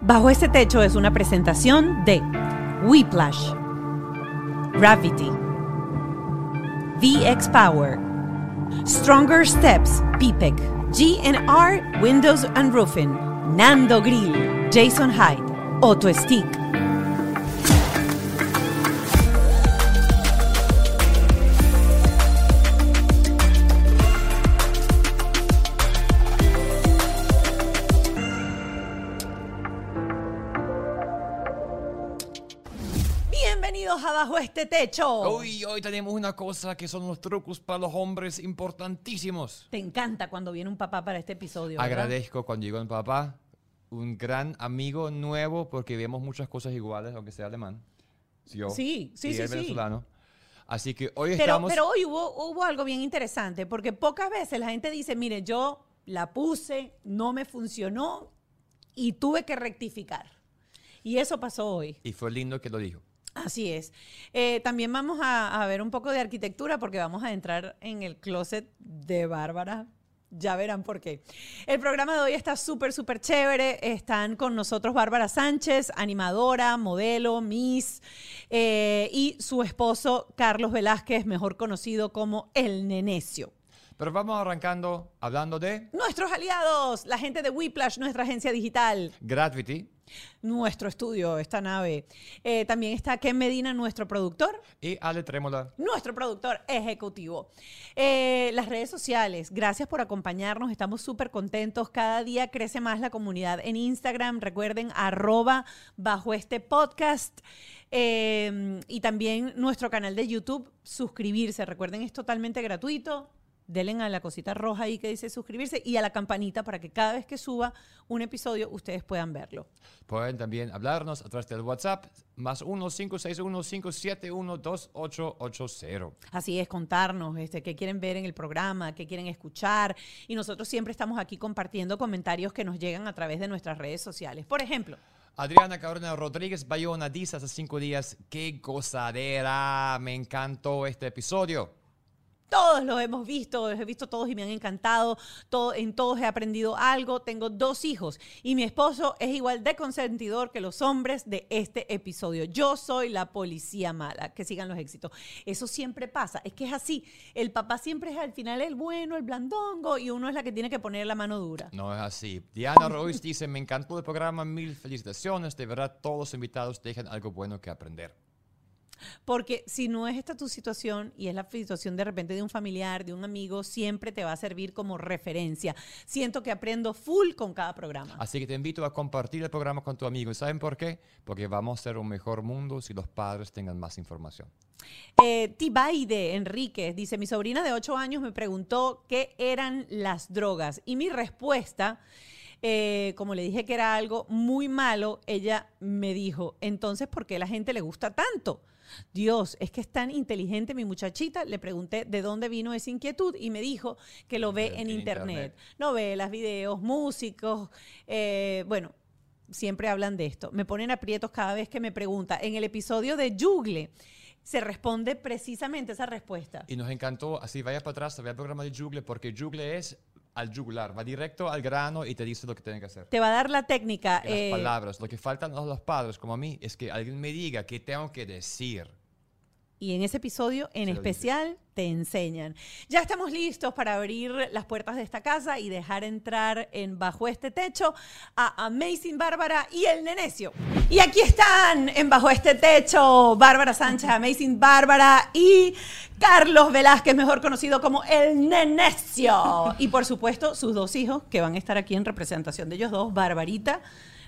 Bajo este techo es una presentación de Whiplash, Gravity, VX Power, Stronger Steps, PPEC, GNR Windows and Roofing, Nando Grill, Jason Hyde, Auto Stick. Este techo. Uy, hoy tenemos una cosa que son los trucos para los hombres importantísimos. Te encanta cuando viene un papá para este episodio. ¿verdad? Agradezco cuando llegó mi papá, un gran amigo nuevo porque vemos muchas cosas iguales, aunque sea alemán. Yo, Sí, sí, y sí, él sí. venezolano. Así que hoy Pero, estamos... pero hoy hubo, hubo algo bien interesante, porque pocas veces la gente dice, mire, yo la puse, no me funcionó y tuve que rectificar. Y eso pasó hoy. Y fue lindo que lo dijo. Así es. Eh, también vamos a, a ver un poco de arquitectura porque vamos a entrar en el closet de Bárbara. Ya verán por qué. El programa de hoy está súper, súper chévere. Están con nosotros Bárbara Sánchez, animadora, modelo, Miss, eh, y su esposo Carlos Velázquez, mejor conocido como El Nenecio. Pero vamos arrancando hablando de Nuestros aliados, la gente de Whiplash, nuestra agencia digital, Gravity nuestro estudio, esta nave. Eh, también está Ken Medina, nuestro productor. y Ale Trémola. nuestro productor ejecutivo. Eh, las redes sociales, gracias por acompañarnos, estamos súper contentos. Cada día crece más la comunidad en Instagram. Recuerden, arroba bajo este podcast. Eh, y también nuestro canal de YouTube, suscribirse. Recuerden, es totalmente gratuito. Denle a la cosita roja ahí que dice suscribirse y a la campanita para que cada vez que suba un episodio ustedes puedan verlo. Pueden también hablarnos a través del WhatsApp, más 1-561-571-2880. Así es, contarnos este, qué quieren ver en el programa, qué quieren escuchar. Y nosotros siempre estamos aquí compartiendo comentarios que nos llegan a través de nuestras redes sociales. Por ejemplo, Adriana Carolina Rodríguez Bayona dice hace cinco días, qué gozadera, me encantó este episodio. Todos los hemos visto, los he visto todos y me han encantado. Todo, en todos he aprendido algo. Tengo dos hijos y mi esposo es igual de consentidor que los hombres de este episodio. Yo soy la policía mala. Que sigan los éxitos. Eso siempre pasa. Es que es así. El papá siempre es al final el bueno, el blandongo y uno es la que tiene que poner la mano dura. No es así. Diana Royce dice, me encantó el programa, mil felicitaciones, de verdad todos los invitados dejan algo bueno que aprender. Porque si no es esta tu situación y es la situación de repente de un familiar, de un amigo, siempre te va a servir como referencia. Siento que aprendo full con cada programa. Así que te invito a compartir el programa con tu amigo. ¿Y saben por qué? Porque vamos a ser un mejor mundo si los padres tengan más información. Eh, Tibaide Enríquez dice, mi sobrina de 8 años me preguntó qué eran las drogas y mi respuesta, eh, como le dije que era algo muy malo, ella me dijo, entonces, ¿por qué a la gente le gusta tanto? Dios, es que es tan inteligente mi muchachita. Le pregunté de dónde vino esa inquietud y me dijo que lo ve En en, internet. internet. Novelas, videos, músicos, eh, bueno, siempre hablan de esto. Me ponen aprietos cada vez que me pregunta. En el episodio de Jugle se responde precisamente esa respuesta. Y nos encantó, así vaya para atrás, vea el programa de Jugle, porque Jugle es al jugular, va directo al grano y te dice lo que tienen que hacer. Te va a dar la técnica. Las eh, palabras. Lo que faltan a los padres, como a mí, es que alguien me diga qué tengo que decir. Y en ese episodio en dice. especial te enseñan. Ya estamos listos para abrir las puertas de esta casa y dejar entrar en bajo este techo a Amazing Bárbara y el Nenecio. Y aquí están en bajo este techo Bárbara Sánchez, Amazing Bárbara y Carlos Velázquez, mejor conocido como el Nenecio. Y por supuesto sus dos hijos que van a estar aquí en representación de ellos dos, Barbarita,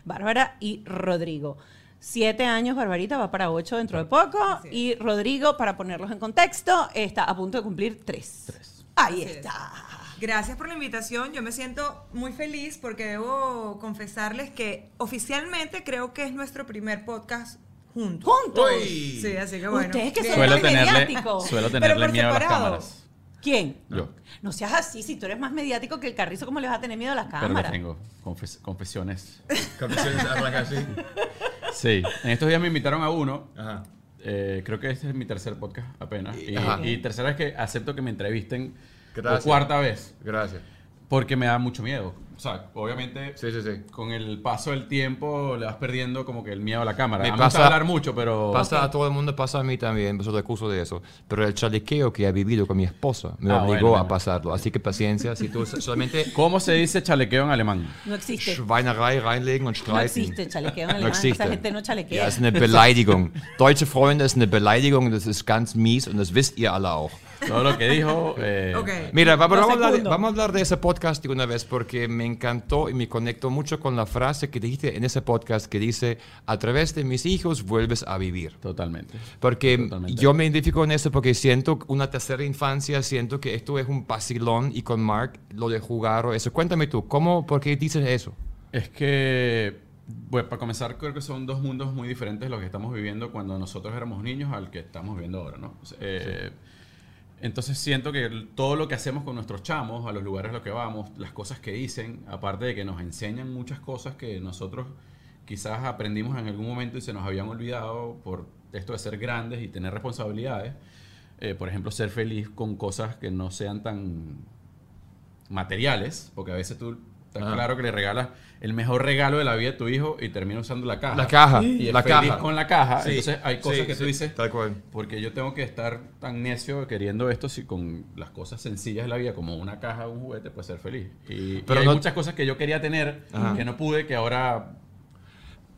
Bárbara y Rodrigo. Siete años, Barbarita va para ocho dentro de poco. Y Rodrigo, para ponerlos en contexto, está a punto de cumplir tres. Ahí Así es. está. Gracias por la invitación. Yo me siento muy feliz porque debo confesarles que oficialmente creo que es nuestro primer podcast juntos. ¡Juntos! Sí, así que bueno. Ustedes que son Suelo tenerle, mediáticos. suelo Pero tenerle miedo a las cámaras. ¿Quién? Yo. No seas así, si tú eres más mediático que el carrizo, ¿cómo le vas a tener miedo a las Pero cámaras? tengo confes- confesiones. Confesiones arranca así. Sí. En estos días me invitaron a uno. Ajá. eh, creo que este es mi tercer podcast apenas. Y, tercera vez que acepto que me entrevisten por cuarta vez. Gracias. Porque me da mucho miedo. O sea, obviamente Sí, sí, sí. con el paso del tiempo le vas perdiendo como que el miedo a la cámara. Me a pasa- hablar mucho, pero... Pasa a todo el mundo, pasa a mí también, otro curso de eso. Pero el chalequeo que he vivido con mi esposa me Ah, obligó bueno, a bueno. pasarlo. Así que paciencia, si tú solamente ¿Cómo se dice chalequeo en alemán? No existe. Schweinerei reinlegen und No streiten. existe chalequeo en No alemán. existe. Esa gente no Ja, chalequea. es eine Beleidigung. Deutsche Freunde ist eine Beleidigung, das ist ganz mies und das wisst ihr alle auch. Todo lo que dijo... eh, Ok. Mira, vamos, vamos a hablar, vamos a hablar de ese podcast de una vez porque me encantó y me conectó mucho con la frase que dijiste en ese podcast que dice, a través de mis hijos vuelves a vivir. Totalmente. Porque Totalmente. yo me identifico con eso porque siento una tercera infancia, siento que esto es un vacilón y con Mark lo de jugar o eso. Cuéntame tú, ¿cómo, por qué dices eso? Es que, bueno, para comenzar, creo que son dos mundos muy diferentes los que estamos viviendo cuando nosotros éramos niños al que estamos viviendo ahora, ¿no? Eh, Entonces siento que todo lo que hacemos con nuestros chamos, a los lugares a los que vamos, las cosas que dicen, aparte de que nos enseñan muchas cosas que nosotros quizás aprendimos en algún momento y se nos habían olvidado por esto de ser grandes y tener responsabilidades. Eh, por ejemplo, ser feliz con cosas que no sean tan materiales, porque a veces tú estás Ah. claro que le regalas el mejor regalo de la vida a tu hijo y termina usando la caja. La caja, Y es la feliz caja. con la caja. Sí, Entonces hay cosas sí, que tú dices, tal cual. porque yo tengo que estar tan necio queriendo esto si con las cosas sencillas de la vida, como una caja o un juguete, pues ser feliz. Y, y Pero hay no- muchas cosas que yo quería tener Ajá. que no pude, que ahora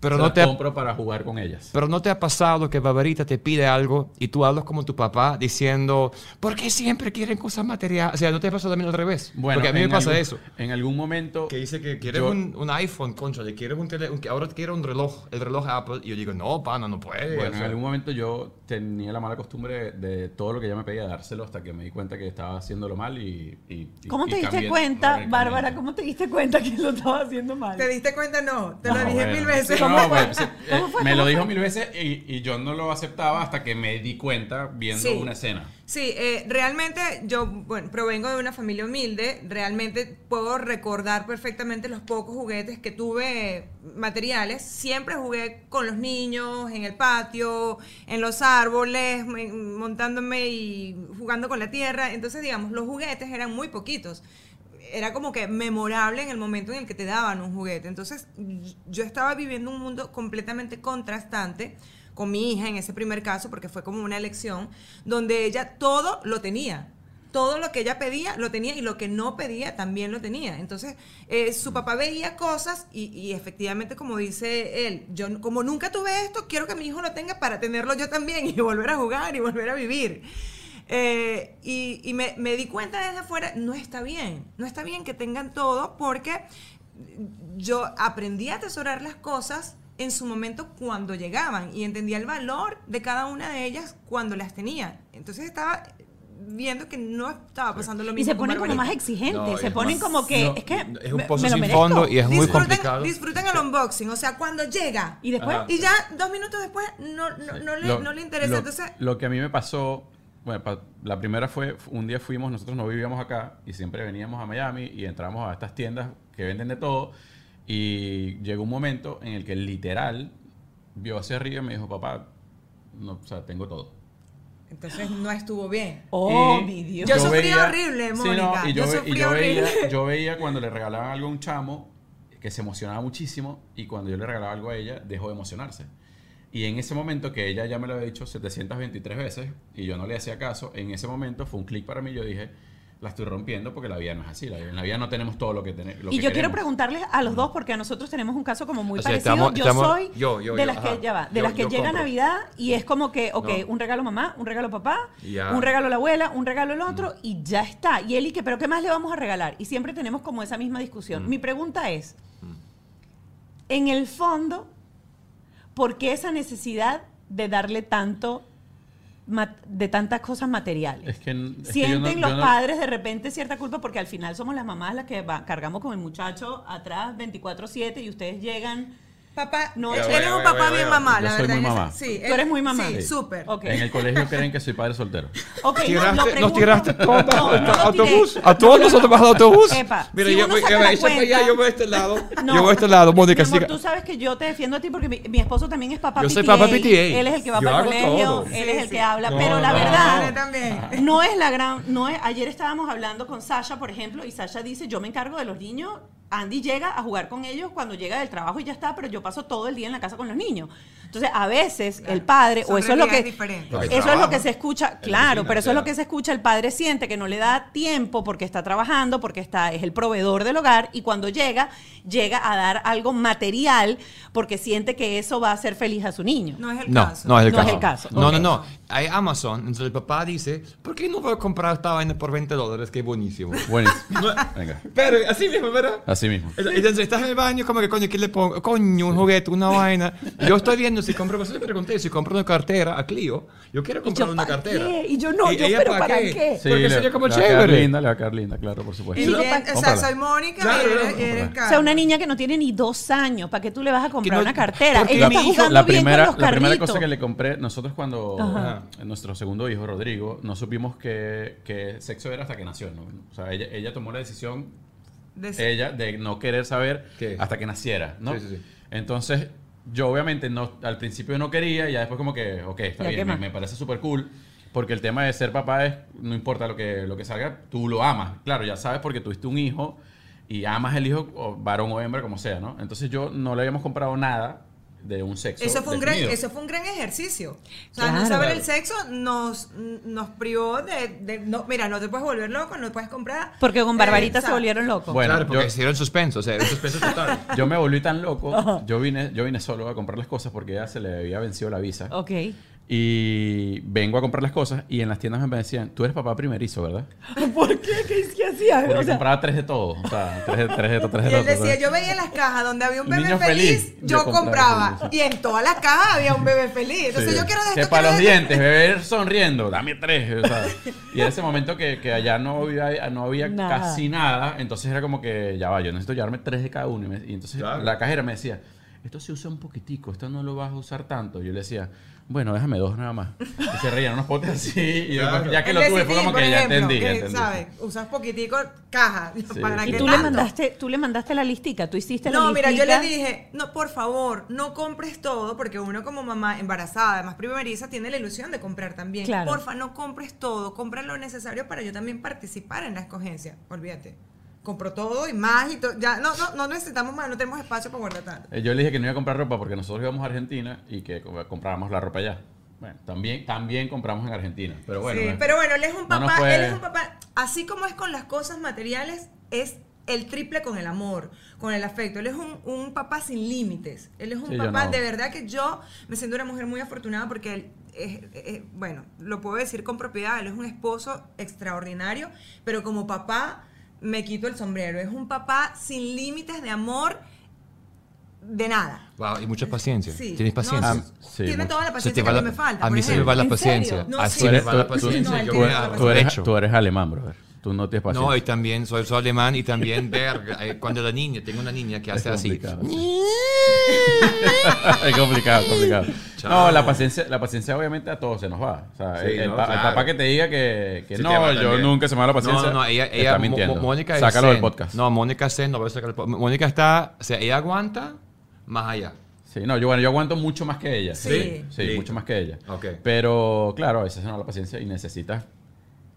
Pero se no las te, compro para jugar con ellas. Pero no te ha pasado que Barbarita te pide algo y tú hablas como tu papá diciendo, ¿por qué siempre quieren cosas materiales? O sea, ¿no te pasa también al revés? Porque a mí me en pasa algún- eso. En algún momento... Que dice que quieres Yo- un, un iPhone, concha, le quieres un tele, un- que ahora quiero un reloj, el reloj Apple. Y yo digo, no, pana, no puede. Bueno, o en sea. algún momento yo tenía la mala costumbre de, de todo lo que ella me pedía dárselo hasta que me di cuenta que estaba haciéndolo mal y... y- y- ¿Cómo y te diste cuenta. Bárbara? ¿Cómo te diste cuenta que lo estaba haciendo mal? ¿Te diste cuenta? No, te lo No, dije bueno. mil veces. No, sí, eh, me ¿Cómo lo dijo mil veces y, y yo no lo aceptaba hasta que me di cuenta viendo Sí. una escena. Sí, eh, realmente yo, bueno, provengo de una familia humilde, realmente puedo recordar perfectamente los pocos juguetes que tuve materiales. Siempre jugué con los niños, en el patio, en los árboles, me- montándome y jugando con la tierra. Entonces, digamos, los juguetes eran muy poquitos. Era como que memorable en el momento en el que te daban un juguete. Entonces, yo estaba viviendo un mundo completamente contrastante con mi hija en ese primer caso, porque fue como una elección, donde ella todo lo tenía. Todo lo que ella pedía lo tenía y lo que no pedía también lo tenía. Entonces, eh, su papá veía cosas y, y efectivamente, como dice él, yo como nunca tuve esto, quiero que mi hijo lo tenga para tenerlo yo también y volver a jugar y volver a vivir. Eh, y y me, me di cuenta desde afuera, no está bien, no está bien que tengan todo porque yo aprendí a atesorar las cosas en su momento cuando llegaban y entendía el valor de cada una de ellas cuando las tenía. Entonces estaba viendo que no estaba pasando lo Y mismo. se con ponen como más exigentes, No, se ponen más- como que, no, es que es un me- pozo me lo sin merezco. fondo y es muy complicado. Disfruten el unboxing, o sea, cuando llega. Y después, Ajá. Y ya dos minutos después no, no, no le, Lo- no le interesa. Lo, Entonces, lo que a mí me pasó, bueno, pa- la primera fue, un día fuimos, nosotros no vivíamos acá y siempre veníamos a Miami y entramos a estas tiendas que venden de todo y llegó un momento en el que literal vio hacia arriba y me dijo, papá, no, o sea, tengo todo. entonces no estuvo bien. oh, Y mi Dios. Yo sufrí horrible, Sí, no, Mónica, y yo yo, ve- sufrí y yo veía, yo veía cuando le regalaban algo a un chamo que se emocionaba muchísimo y cuando yo le regalaba algo a ella dejó de emocionarse. Y en ese momento que ella ya me lo había dicho 723 veces y yo no le hacía caso, en ese momento fue un clic para mí. Yo dije, la estoy rompiendo porque la vida no es así. La, en la vida no tenemos todo lo que tenemos. Y yo quiero preguntarles a los dos, porque a nosotros tenemos un caso como muy O sea, parecido. estamos- yo estamos- soy yo, yo, de yo, las ajá. que ya va, de Yo- las que llega compro. Navidad y es como que, ok, No. un regalo mamá, un regalo papá, Ya. un regalo la abuela, un regalo el Mm. otro y ya está. Y él y que, pero ¿qué más le vamos a regalar? Y siempre tenemos como esa misma Mm. discusión. Mi pregunta es, en el fondo, ¿por qué esa necesidad de darle tanto de tantas cosas materiales? Es que, es que yo no- Sienten los no- padres de repente cierta culpa porque al final somos las mamás las que va- cargamos con el muchacho atrás 24/7 y ustedes llegan... Papá, No, él es un papá bien mamá, Yo la soy verdad. muy en mamá. sí, Tú eres muy mamá. Sí, Sí. súper. En el colegio creen que soy padre soltero. Ok, nos tiraste todo No, no lo autobús. A todos nosotros bajo el autobús. Epa, Mira, si yo voy, allá, yo voy a este lado. No. Yo voy a este lado, Mónica. Mi amor, siga. tú sabes que yo te defiendo a ti porque mi, mi esposo también es papá Yo PTA. soy papá PTA. Él es el que va para el colegio, él es el que habla. Pero la verdad, no es la gran... no es Ayer estábamos hablando con Sasha, por ejemplo, y Sasha dice, yo me encargo de los niños Andy llega a jugar con ellos cuando llega del trabajo y ya está, pero yo paso todo el día en la casa con los niños. Entonces, a veces el padre, Son o eso es lo que eso es lo que se escucha, claro, oficina, pero eso es lo que se escucha, el padre siente que no le da tiempo porque está trabajando, porque está es el proveedor del hogar y cuando llega llega a dar algo material porque siente que eso va a hacer feliz a su niño. No es el No, caso. no es el No es caso. el caso. No, no, no. Hay Amazon, entonces el papá dice, ¿por qué no voy a comprar esta vaina por 20 dólares? Qué buenísimo. Buenísimo. Venga. Pero así mismo, ¿verdad? Así mismo. Entonces estás en el baño, como que coño, ¿qué le pongo? Coño, un juguete, una vaina. Yo estoy viendo si compro, yo le pregunté, si compro una cartera a Clio, yo quiero comprar yo, una ¿para cartera. qué? Y yo, no, yo, ella, ¿pero para qué? Sí, Porque le- sería como le va a quedar chévere. linda, le va a quedar linda, claro, por supuesto. Y yo bien, o sea, soy Mónica Claro, y eres, y eres. O sea, una niña que no tiene ni dos años, ¿para qué tú le vas a comprar no- una cartera? Ella mi está hijo- jugando la bien primera, con los la primera cosa que le compré, nosotros cuando Ajá. Nuestro segundo hijo, Rodrigo, no supimos que, que sexo era hasta que nació. ¿no? O sea, ella, ella tomó la decisión, De- ella, de no querer saber ¿Qué? hasta que naciera, ¿no? Sí, sí, sí. Entonces, yo obviamente no, al principio no quería y ya después como que, ok, está Ya, ¿qué bien, me, parece súper cool. Porque el tema de ser papá es, no importa lo que, lo que salga, tú lo amas. Claro, ya sabes porque tuviste un hijo y amas el hijo, o varón o hembra, como sea, ¿no? Entonces yo no le habíamos comprado nada de un sexo Eso fue, un gran, eso fue un gran ejercicio. O sea, Claro. no saber Claro. el sexo nos, nos privó de, de- no, mira, no te puedes volver loco, no puedes comprar. Porque con eh, Barbarita se volvieron locos. Bueno, claro, porque yo- hicieron suspenso, o sea, un suspenso total. Yo me volví tan loco. Yo vine, yo vine solo a comprar las cosas porque ya se le había vencido la visa. Ok. Y vengo a comprar las cosas y en las tiendas me decían, tú eres papá primerizo, ¿verdad? ¿Por qué? ¿Qué, qué hacías? Porque O sea, compraba tres de todo. O sea, tres de, tres de, tres de Y él todo, decía, ¿sabes? yo veía las cajas donde había un bebé niño feliz, feliz, yo yo compraba. Y en todas las cajas había un bebé feliz. Entonces Sí. yo quiero de Que esto. para quiero los de dientes, beber sonriendo, dame tres. o sea. y en ese momento que, que allá no había, no había Nada. casi nada, entonces era como que ya va, yo necesito llevarme tres de cada uno. Y, me- y entonces Claro. la cajera me decía, esto se usa un poquitico, esto no lo vas a usar tanto. Yo le decía, bueno, déjame dos nada más. Y se reían unos potes así. Y ya que El lo tuve, fue como por que ya ejemplo, entendí. ya que, entendí. ¿sabes? Usas poquitico caja. ¿Para ¿Y y qué tú le mandaste, tú le mandaste la listica, tú hiciste la No, mira, yo le listica. dije, no, por favor, no compres todo, porque uno como mamá embarazada, además primeriza, tiene la ilusión de comprar también. Claro. Porfa, no compres todo, compra lo necesario para yo también participar en la escogencia. Olvídate. Compro todo y más y todo. Ya, no, no, no necesitamos más, no tenemos espacio para guardar tanto. Eh, Yo le dije que no iba a comprar ropa porque nosotros íbamos a Argentina y que co- comprábamos la ropa allá. Bueno, también, también compramos en Argentina. Pero bueno. Sí, eh, pero bueno, él es un no papá, él es un papá, así como es con las cosas materiales, es el triple con el amor, con el afecto. Él es un, un papá sin límites. Él es un Sí, papá, no. de verdad que yo me siento una mujer muy afortunada porque él, es, es- bueno, lo puedo decir con propiedad, él es un esposo extraordinario, pero como papá me quito el sombrero. Es un papá sin límites de amor, de nada. Wow, y mucha paciencia. Sí. ¿Tienes paciencia? No, Ah, sí, tiene mucho. toda la paciencia que la- me falta. a mí se me va la ¿En paciencia. No, Así sí. me va la paciencia. tú eres alemán, brother. Tú no tienes paciencia. No, y también soy, soy alemán y también verga. eh, Cuando la niña, tengo una niña que Es hace así. complicado. es complicado, complicado. Chao. No, la paciencia, la paciencia obviamente a todos se nos va. O sea, Sí, el, el no, pa- el claro. papá que te diga que, que Sí, no, yo también. nunca se me va la paciencia. No, no, no, ella, está ella mintiendo. Mónica es Sácalo del podcast. No, Mónica es zen, no voy a sacar el podcast. Mónica está, o sea, ella aguanta más allá. Sí, no, yo, bueno, yo aguanto mucho más que ella. Sí. Sí, Sí. mucho más que ella. Ok. Pero, claro, a veces no la paciencia y necesitas.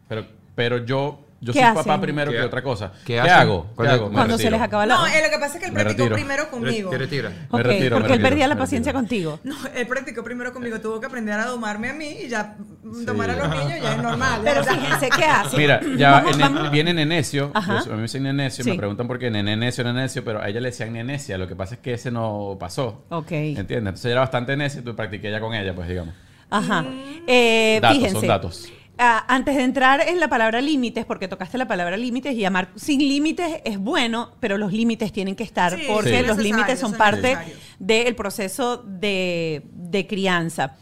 Pero, pero yo, yo ¿Qué soy hacen? papá primero ¿Qué que otra cosa. qué hago? ¿Qué ¿Cuál es- hago? Me Cuando se les acaba la... No, eh, lo que pasa es que él Me practicó retiro. primero conmigo. Te retira. Me retiro, me porque él retiro, perdía la me paciencia contigo. No, él practicó primero conmigo, tuvo que aprender a domarme a mí y ya Sí. domar a los niños ya es normal. Pero fíjense, ¿qué hace? Mira, ya en- viene Nenecio. A mí me dicen Nenecio, Sí. me preguntan por qué Nene Nenecio, Nenecio, pero a ella le decían Nenecia. Lo que pasa es que ese no pasó. Ok. ¿Entiendes? Entonces ella era bastante necia y tú practiqué ya con ella, pues digamos. Ajá. Eh, Datos, fíjense. son datos. Ah, antes de entrar en la palabra límites, porque tocaste la palabra límites y amar sin límites es bueno, pero los límites tienen que estar Sí, porque sí. los límites son parte del proceso de, de crianza.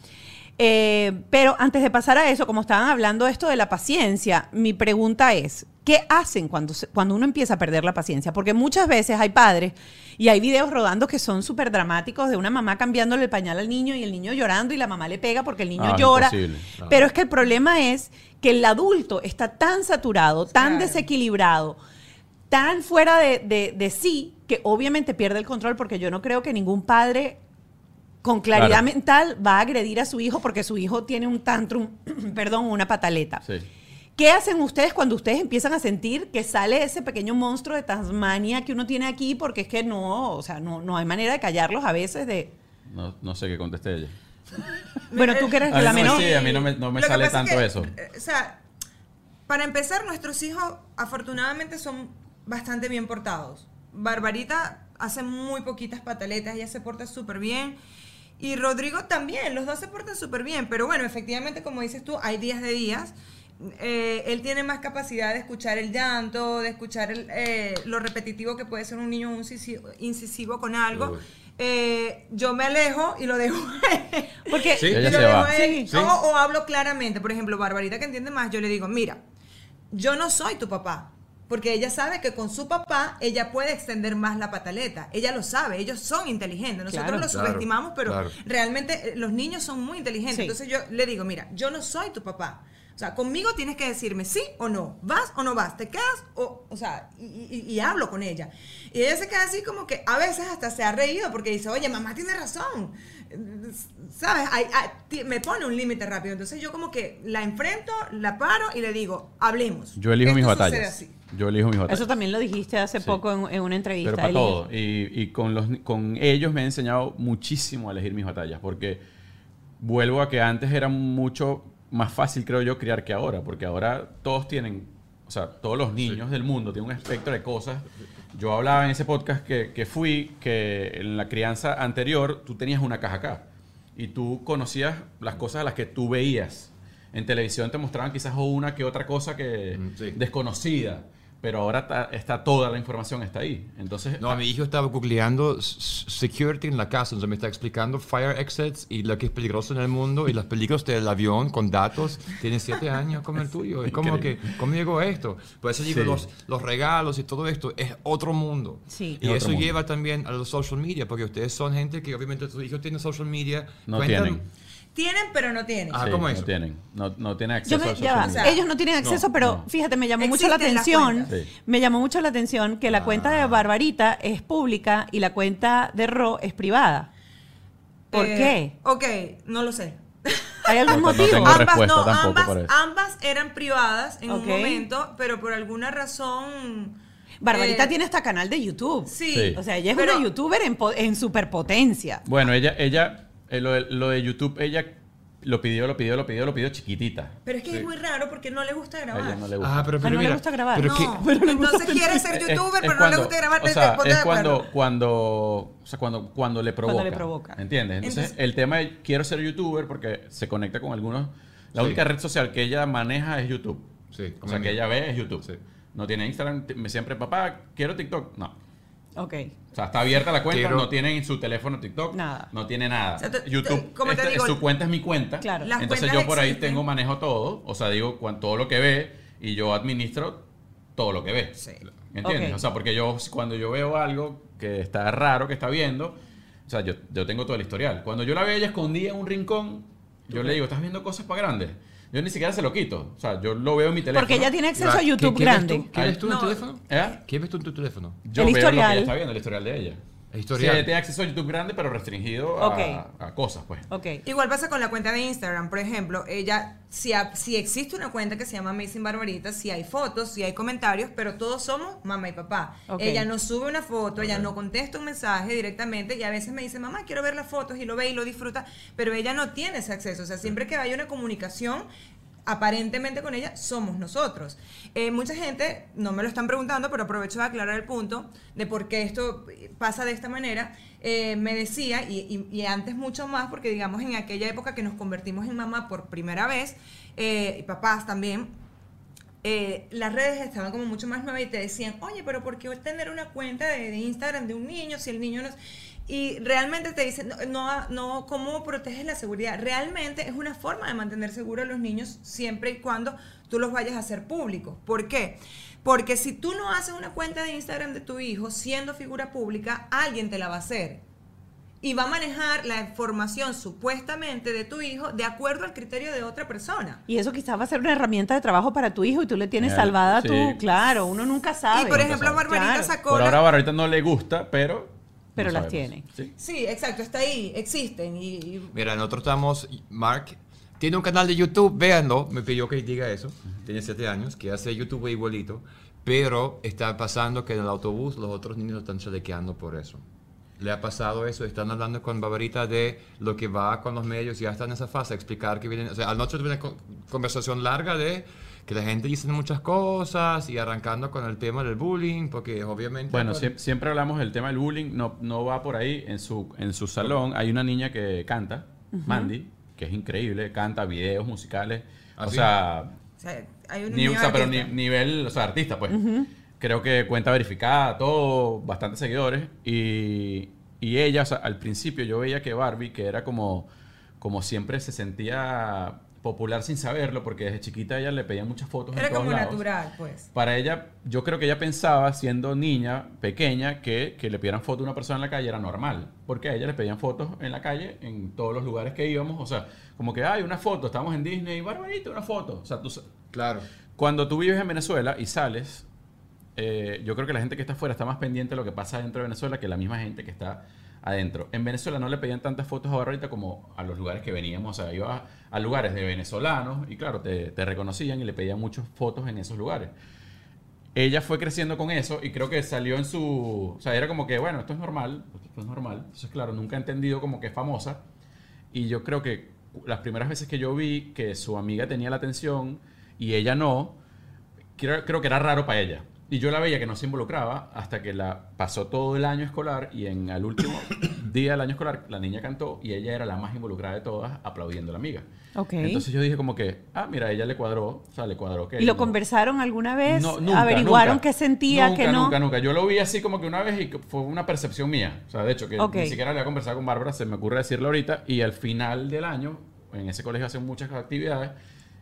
Eh, pero antes de pasar a eso, como estaban hablando esto de la paciencia, mi pregunta es, ¿qué hacen cuando, se- cuando uno empieza a perder la paciencia? Porque muchas veces hay padres y hay videos rodando que son súper dramáticos de una mamá cambiándole el pañal al niño y el niño llorando y la mamá le pega porque el niño Ah, llora. Pero es que el problema es que el adulto está tan saturado, tan Claro. desequilibrado, tan fuera de, de- de sí, que obviamente pierde el control porque yo no creo que ningún padre con claridad Claro. mental va a agredir a su hijo porque su hijo tiene un tantrum, perdón, una pataleta. Sí. ¿Qué hacen ustedes cuando ustedes empiezan a sentir que sale ese pequeño monstruo de Tasmania que uno tiene aquí? Porque es que no, o sea, no, no hay manera de callarlos a veces de... No, no sé qué contesté ella. Bueno, tú que eres la no me- menor. sí, a mí no me, no me sale es tanto que, eso. eh, O sea, para empezar, nuestros hijos afortunadamente son bastante bien portados. Barbarita hace muy poquitas pataletas, ella se porta súper bien. Y Rodrigo también, los dos se portan súper bien. Pero bueno, efectivamente, como dices tú, hay días de días. Eh, él tiene más capacidad de escuchar el llanto, de escuchar el, eh, lo repetitivo que puede ser un niño incisivo, incisivo con algo. Uy. Eh, yo me alejo y lo dejo. Porque Sí. Lo se dejo va. a él. Sí. O, o hablo claramente. Por ejemplo, Barbarita que entiende más, yo le digo, mira, yo no soy tu papá. Porque ella sabe que con su papá ella puede extender más la pataleta. Ella lo sabe, ellos son inteligentes. Nosotros Claro. los Claro, subestimamos, pero claro. realmente eh, los niños son muy inteligentes. Sí. Entonces yo le digo, mira, yo no soy tu papá. O sea, conmigo tienes que decirme sí o no. ¿Vas o no vas? ¿Te quedas? O, o sea, y, y- y hablo con ella. Y ella se queda así como que a veces hasta se ha reído porque dice, oye, mamá tiene razón. ¿Sabes? Ay, ay, ti- me pone un límite rápido. Entonces yo como que la enfrento, la paro y le digo, hablemos. Yo elijo Esto mis batallas. así. Yo elijo mis batallas. eso también lo dijiste hace Sí. poco en, en una entrevista. Pero para Eli. todo. Y, y con, los, con ellos me he enseñado muchísimo a elegir mis batallas. Porque vuelvo a que antes era mucho más fácil, creo yo, criar que ahora. Porque ahora todos tienen, o sea, todos los niños del mundo tienen un espectro de cosas. Yo hablaba en ese podcast que, que fui que en la crianza anterior tú tenías una caja acá. Y tú conocías las cosas a las que tú veías. En televisión te mostraban quizás una que otra cosa que Mm, sí. desconocida. Pero ahora está, está toda la información está ahí. Entonces, No, mi hijo estaba googleando security en la casa, entonces me está explicando fire exits y lo que es peligroso en el mundo y los peligros del avión con datos. Tiene siete años como el tuyo. Es como que, Increíble. ¿cómo llegó esto? Por eso digo, Sí. los, los regalos y todo esto es otro mundo. Sí. Y Es eso mundo. lleva también a los social media, porque ustedes son gente que obviamente tus hijos tienen social media. No cuentan- tienen. Tienen, pero no tienen. Ah, Sí, ¿cómo no eso? tienen. No, no tienen Yo acceso me- a ya social va, media. sea, ellos no tienen acceso, no, pero no. fíjate, me llamó mucho la Existen las atención. cuentas. Sí. Me llamó mucho la atención que la cuenta de Barbarita es pública y la cuenta de Ro es privada. ¿Por Eh, qué? Ok, no lo sé. ¿Hay algún No, no motivo? tengo ambas, respuesta no, tampoco ambas, para eso. ambas eran privadas en Ok. un momento, pero por alguna razón. Barbarita eh, tiene hasta canal de YouTube. Sí. Sí. O sea, ella es Pero- una youtuber en, po- en superpotencia. Bueno, ella, ella eh, lo, de, lo de YouTube, ella lo pidió, lo pidió, lo pidió, lo pidió chiquitita. Pero es que Sí. es muy raro porque no le gusta A grabar. ella no le gusta. Ah, pero, Ah, pero no le mira, gusta grabar. pero No, que- entonces quiere ser Es- youtuber, es pero no le cuando- gusta grabar. O sea, Ponte es acuerdo. cuando, cuando, o sea, cuando, cuando le provoca. Cuando le provoca. ¿Entiendes? Entonces, Entonces- el tema de quiero ser youtuber porque se conecta con algunos. La Sí. única red social que ella maneja es YouTube. Sí, O sea, a que ella ve es YouTube. Sí. No tiene Instagram. t- Me siempre, papá, quiero TikTok. No. Ok. O sea, está abierta la cuenta, Quiero- no tiene en su teléfono TikTok. Nada. No tiene nada. O sea, te- YouTube, te- como te esta- digo, su cuenta es mi cuenta. Claro. Las Entonces yo por ahí tengo manejo todo. O sea, digo todo lo que ve y yo administro todo lo que ve. Sí. ¿Entiendes? O sea, porque yo cuando yo veo algo que está raro, que está viendo, o sea, yo, yo tengo todo el historial. Cuando yo la veo ella escondida en un rincón, yo le digo, ¿estás viendo cosas para grandes? Yo ni siquiera se lo quito. O sea, yo lo veo en mi teléfono. Porque ella tiene acceso a YouTube ¿qué- qué ves grande. tú? ¿Qué ves tú en No. teléfono? ¿Eh? ¿Qué ves tú en tu teléfono? Yo El veo lo que historial. ella está viendo, el historial de ella. Historial. Sí, ella tiene acceso a YouTube grande, pero restringido a, cosas, pues. Igual pasa con la cuenta de Instagram, por ejemplo, ella, si, ha- si existe una cuenta que se llama Amazing Barbarita, si hay fotos, si hay comentarios, pero todos somos mamá y papá. Ella no sube una foto, ella no contesta un mensaje directamente y a veces me dice, mamá, quiero ver las fotos y lo ve y lo disfruta, pero ella no tiene ese acceso. O sea, siempre que haya una comunicación, aparentemente con ella somos nosotros. Eh, mucha gente, no me lo están preguntando, pero aprovecho de aclarar el punto de por qué esto pasa de esta manera. Eh, me decía, y, antes mucho más, porque digamos en aquella época que nos convertimos en mamá por primera vez, eh, y papás también, las redes estaban como mucho más nuevas y te decían, oye, pero ¿por qué tener una cuenta de, Instagram de un niño si el niño no es-?" Y realmente te dicen, no, no, no, ¿cómo proteges la seguridad? Realmente es una forma de mantener seguros a los niños siempre y cuando tú los vayas a hacer públicos. ¿Por qué? Porque si tú no haces una cuenta de Instagram de tu hijo siendo figura pública, alguien te la va a hacer. Y va a manejar la información supuestamente de tu hijo de acuerdo al criterio de otra persona. Y eso quizás va a ser una herramienta de trabajo para tu hijo y tú le tienes Claro, salvada sí. tú. Claro, uno nunca sabe. Y por ejemplo. Barbarita Claro. sacó Por ahora a Barbarita no le gusta, pero... Pero no las sabemos. tiene. Sí. Sí, exacto, está ahí, existen. Y, y- Mira, nosotros estamos, Mark Tiene un canal de YouTube, véanlo. Me pidió que diga eso. Tiene siete años, que hace YouTube igualito. Pero está pasando que en el autobús los otros niños están chalequeando por eso. Le ha pasado eso, están hablando con Barbarita de lo que va con los medios, ya está en esa fase, explicar que vienen, o sea, anoche tuve una co- conversación larga de que la gente dice muchas cosas y arrancando con el tema del bullying, porque obviamente... Bueno, sie- siempre hablamos del tema del bullying, no, no va por ahí. En su, en su salón hay una niña que canta, Mandy, que es increíble, canta videos musicales. ¿Ah, o sí? sea, O sea, hay un ni, o sea, pero ni- nivel, o sea, artista, pues. Creo que cuenta verificada, todo, bastantes seguidores. Y, y ella, o sea, al principio yo veía que Barbie, que era como, como siempre se sentía popular sin saberlo, porque desde chiquita ella le pedía muchas fotos. en Era todos como lados. natural, pues. Para ella, yo creo que ella pensaba, siendo niña, pequeña, que, que le pidieran foto a una persona en la calle era normal. Porque a ella le pedían fotos en la calle, en todos los lugares que íbamos. O sea, como que, hay una foto, estamos en Disney, barbarito, una foto. O sea, tú, Claro. cuando tú vives en Venezuela y sales, eh, yo creo que la gente que está afuera está más pendiente de lo que pasa dentro de Venezuela que la misma gente que está adentro. En Venezuela no le pedían tantas fotos a Barbarita como a los lugares que veníamos. O sea, ibas a lugares de venezolanos y claro, te, reconocían y le pedían muchas fotos en esos lugares. Ella fue creciendo con eso y creo que salió en su... O sea, era como que, bueno, esto es normal, esto es normal. Entonces, claro, nunca ha entendido como que es famosa. Y yo creo que las primeras veces que yo vi que su amiga tenía la atención y ella no, creo que era raro para ella. Y yo la veía que no se involucraba hasta que la pasó todo el año escolar y en el último día del año escolar la niña cantó y ella era la más involucrada de todas aplaudiendo a la amiga. Ok. Entonces yo dije como que, ah, mira, ella le cuadró, o sea, le cuadró que... ¿Y lo no- conversaron alguna vez? no, nunca, ¿Averiguaron qué sentía, nunca, qué no? Nunca, nunca. Yo lo vi así como que una vez y que fue una percepción mía. O sea, de hecho, que Ok. ni siquiera le había conversado con Bárbara, se me ocurre decirlo ahorita. Y al final del año, en ese colegio hacen muchas actividades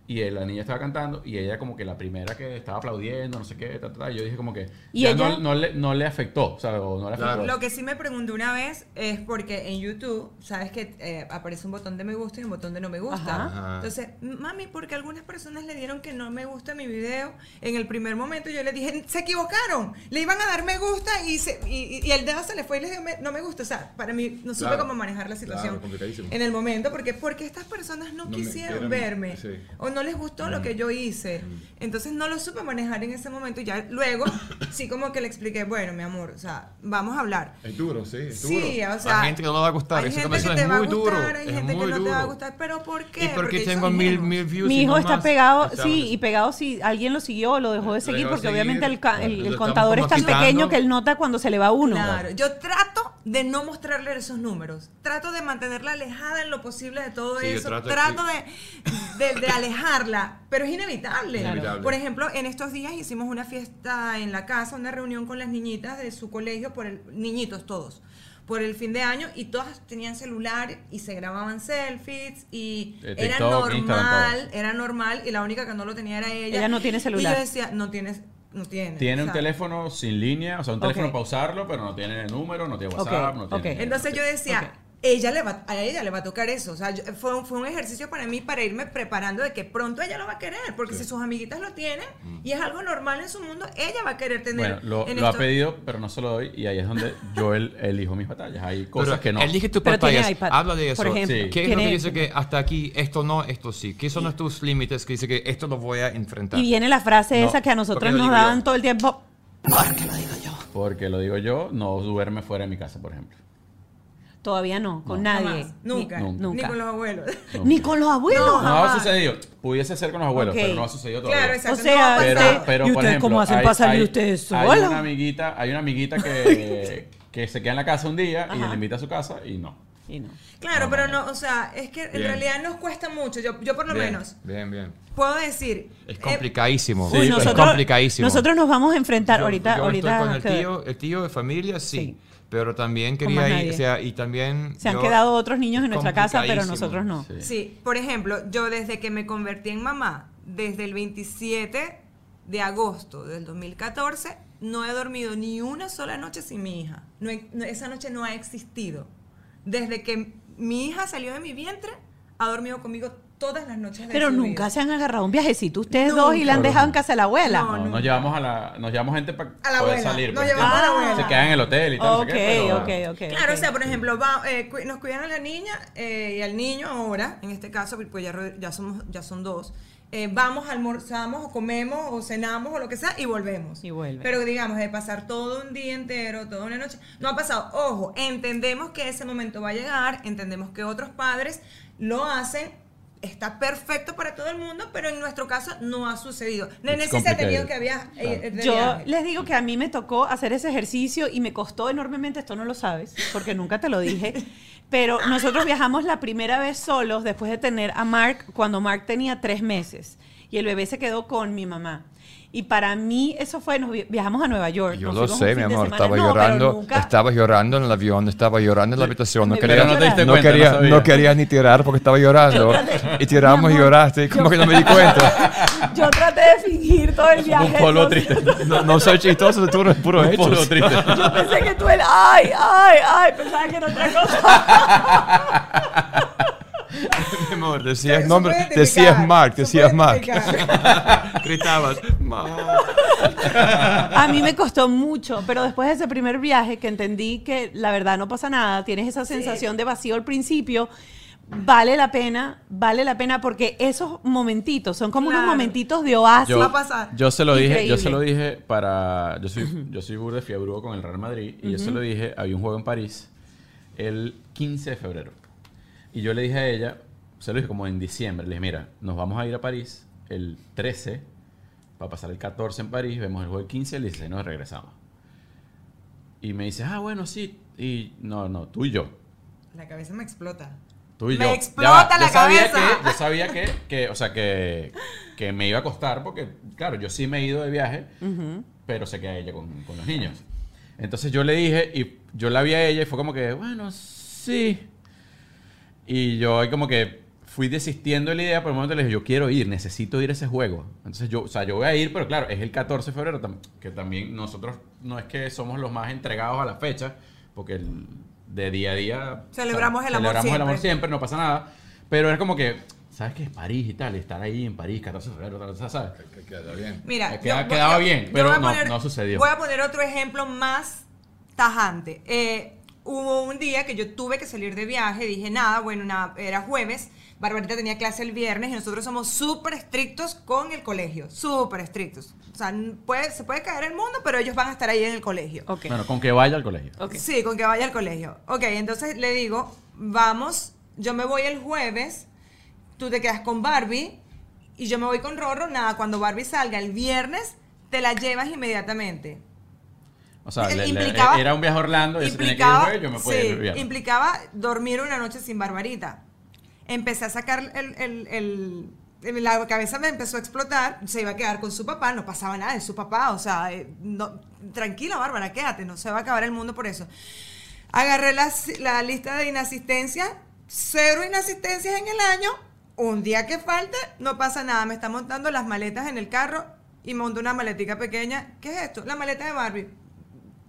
y la niña estaba cantando y ella como que la primera que estaba aplaudiendo, no sé qué, ta, ta, ta, y yo dije como que ¿Y ya ella? no, no le, no le afectó, o sea, o no le Claro. afectó. Lo que sí me pregunté una vez es porque en YouTube, sabes que eh, aparece un botón de me gusta y un botón de no me gusta. Ajá. Entonces, mami, porque algunas personas le dieron que no me gusta mi video. En el primer momento yo le dije, se equivocaron. Le iban a dar me gusta y, se- y, y el dedo se le fue y le dio me- no me gusta. O sea, para mí no supe Claro. cómo manejar la situación Claro, en el momento porque porque estas personas no, No me quisieron quieren- verme sí. o no les gustó lo que yo hice. Entonces no lo supe manejar en ese momento y ya luego sí como que le expliqué, bueno, mi amor, o sea, vamos a hablar. Es duro, sí, es Sí, duro. o sea, hay gente que no le va a gustar. Hay Esa gente que te es va a duro. gustar, hay es gente que muy no te va a duro. gustar, pero ¿por qué? ¿Y por qué Porque tengo son mil, mil views? Mi y hijo no está más? pegado, sí, y pegado si alguien lo siguió o lo dejó de seguir, porque obviamente el, contador es tan quitando. pequeño que él nota cuando se le va uno. Claro, yo trato de no mostrarle esos números. Trato de mantenerla alejada en lo posible de todo Sí, yo eso. trato- Trato de, de- de pero es inevitable. Inevitable. Por ejemplo, en estos días hicimos una fiesta en la casa, una reunión con las niñitas de su colegio, por el, niñitos todos, por el fin de año y todas tenían celular y se grababan selfies y Eh, era TikTok, normal, era normal y la única que no lo tenía era ella. Ella no tiene celular. Y yo decía, no tienes, no tiene. Tiene un teléfono sin línea, o sea, un teléfono Ok. para usarlo, pero no tiene número, no tiene WhatsApp, no tiene... Entonces yo decía. Ella le va, a ella le va a tocar eso. O sea, yo- fue, un- fue un ejercicio para mí para irme preparando de que pronto ella lo va a querer. Porque si sus amiguitas lo tienen y es algo normal en su mundo, ella va a querer tener. Bueno, lo, en lo ha pedido, pero no se lo doy, y ahí es donde yo el- elijo mis batallas. Hay cosas Pero que no. Elige tus iPad, Habla de eso. por ejemplo. Sí. ¿Qué es lo que dice que hasta aquí, esto no, esto sí? ¿Qué son tus límites que dice que esto lo voy a enfrentar? Y viene la frase No, esa que a porque nosotros lo nos digo daban yo. todo el tiempo. Porque lo digo yo, no duerme fuera de mi casa, por ejemplo. Todavía no, con No. nadie. Jamás, nunca, Ni, Nunca. Ni con los abuelos. Ni con los abuelos. No, No ha sucedido. Pudiese ser con los abuelos, Ok. pero no ha sucedido todavía. Claro, exacto. O sea, no, Pero, Usted- pero ¿y por ustedes ejemplo, cómo hacen hay- para salir hay- ustedes Hay solos? una amiguita, hay una amiguita que, que se queda en la casa un día y Ajá. le invita a su casa y no. Y no. Claro, No, pero no, o sea, es que en Bien. realidad nos cuesta mucho. Yo, yo por lo bien, menos Bien, bien. puedo decir. Es eh, complicadísimo. Sí, Uy, es nosotros, complicadísimo. nosotros nos vamos a enfrentar Yo- ahorita. yo ahorita estoy con el que- tío, el tío de familia, sí. Sí. Pero también quería ir, o sea, y también... se han quedado otros niños en es nuestra casa, pero nosotros no. Sí. Sí, por ejemplo, yo desde que me convertí en mamá, desde el 27 de agosto del 2014, no he dormido ni una sola noche sin mi hija. No he- no- esa noche no ha existido. Desde que mi hija salió de mi vientre, ha dormido conmigo todas las noches de Pero su nunca vida. se han agarrado un viajecito ustedes dos y la han dejado en casa de la abuela. No, No, nos llevamos a la, nos llevamos gente para poder abuela, salir. nos pues. llevamos a la abuela. Se quedan en el hotel y tal. no sé Ok, qué, ok, pero- ok. Claro, ok. o sea, por ejemplo, va- eh, nos cuidan a la niña eh, y al niño ahora, en este caso, pues ya, ya, somos, ya son dos. eh, vamos, almorzamos o comemos o cenamos o lo que sea y volvemos. Y vuelven. Pero digamos, de pasar todo un día entero, toda una noche, no ha pasado. Ojo, entendemos que ese momento va a llegar, entendemos que otros padres lo hacen. Está perfecto para todo el mundo, pero en nuestro caso no ha sucedido. Nene sí se ha tenido complicated. que viajar. eh, Yo viaje. les digo que a mí me tocó hacer ese ejercicio y me costó enormemente, esto no lo sabes, porque nunca te lo dije, pero nosotros viajamos la primera vez solos después de tener a Mark cuando Mark tenía tres meses y el bebé se quedó con mi mamá. Y para mí eso fue, nos vi- viajamos a Nueva York. Yo lo sé, mi amor. Estaba No, llorando. nunca- Estaba llorando en el avión, estaba llorando en la habitación. No quería, no te diste no cuenta, quería, no quería ni tirar porque estaba llorando. Y tiramos y lloraste. Y como que no me di cuenta. Yo traté de fingir todo el viaje. Un polo triste. No, no soy chistoso, tú eres puro Un hechos. polo triste. Yo pensé que tú eras, ay, ay, ay, pensaba que era otra cosa. Mi amor, decías nombre, decías Mark, decías Mark. Gritabas, A mí me costó mucho, pero después de ese primer viaje que entendí que la verdad no pasa nada, tienes esa sensación de vacío al principio, vale la pena, vale la pena porque esos momentitos son como unos momentitos de oasis. Va a pasar. Yo se lo dije, yo se lo dije para. Yo soy, yo soy burde fiebrudo con el Real Madrid. Y yo se lo dije, había un juego en París el 15 de febrero. Y yo le dije a ella, se lo dije como en diciembre, le dije, mira, nos vamos a ir a París el 13, para pasar el 14 en París, vemos el juego el 15 y el 16 nos regresamos. Y me dice, ah, bueno, sí. Y no, no, tú y yo. La cabeza me explota. Tú y Me yo. Ya explota va, la yo sabía cabeza. Que, yo sabía que, que, o sea, que, que me iba a costar porque, claro, yo sí me he ido de viaje, pero se queda ella con, con los niños. Entonces yo le dije, y yo la vi a ella y fue como que, bueno, sí. Y yo ahí como que fui desistiendo de la idea, pero un momento le dije, yo quiero ir, necesito ir a ese juego. Entonces yo, o sea, yo voy a ir, pero claro, es el 14 de febrero, tam- que también nosotros no es que somos los más entregados a la fecha, porque el- de día a día... Celebramos el amor celebramos el siempre. amor siempre, no pasa nada. Pero es como que, ¿sabes qué es París y tal? Estar ahí en París, 14 de febrero, tal, ¿sabes? Que queda bien. Mira, queda- yo- quedaba yo- bien, pero a no- no sucedió. Voy a poner otro ejemplo más tajante. Eh, hubo un día que yo tuve que salir de viaje, dije nada, bueno, nada, era jueves, Barbarita tenía clase el viernes y nosotros somos súper estrictos con el colegio, súper estrictos. O sea, puede, se puede caer el mundo, pero ellos van a estar ahí en el colegio. Ok. Bueno, con que vaya al colegio. Sí, con que vaya al colegio. Ok, entonces le digo, vamos, yo me voy el jueves, tú te quedas con Barbie y yo me voy con Rorro. Nada, cuando Barbie salga el viernes, te la llevas inmediatamente. O sea, le- le- implicaba- era un viaje a Orlando y se tenía que ir yo me podía sí, ir implicaba dormir una noche sin Barbarita. Empecé a sacar el, el- el- la cabeza me empezó a explotar, se iba a quedar con su papá, no pasaba nada de su papá, o sea, eh, tranquila Bárbara, quédate, no se va a acabar el mundo por eso. Agarré la, la lista de inasistencia, cero inasistencias en el año, un día que falte, no pasa nada, me está montando las maletas en el carro y monto una maletica pequeña. ¿Qué es esto? La maleta de Barbie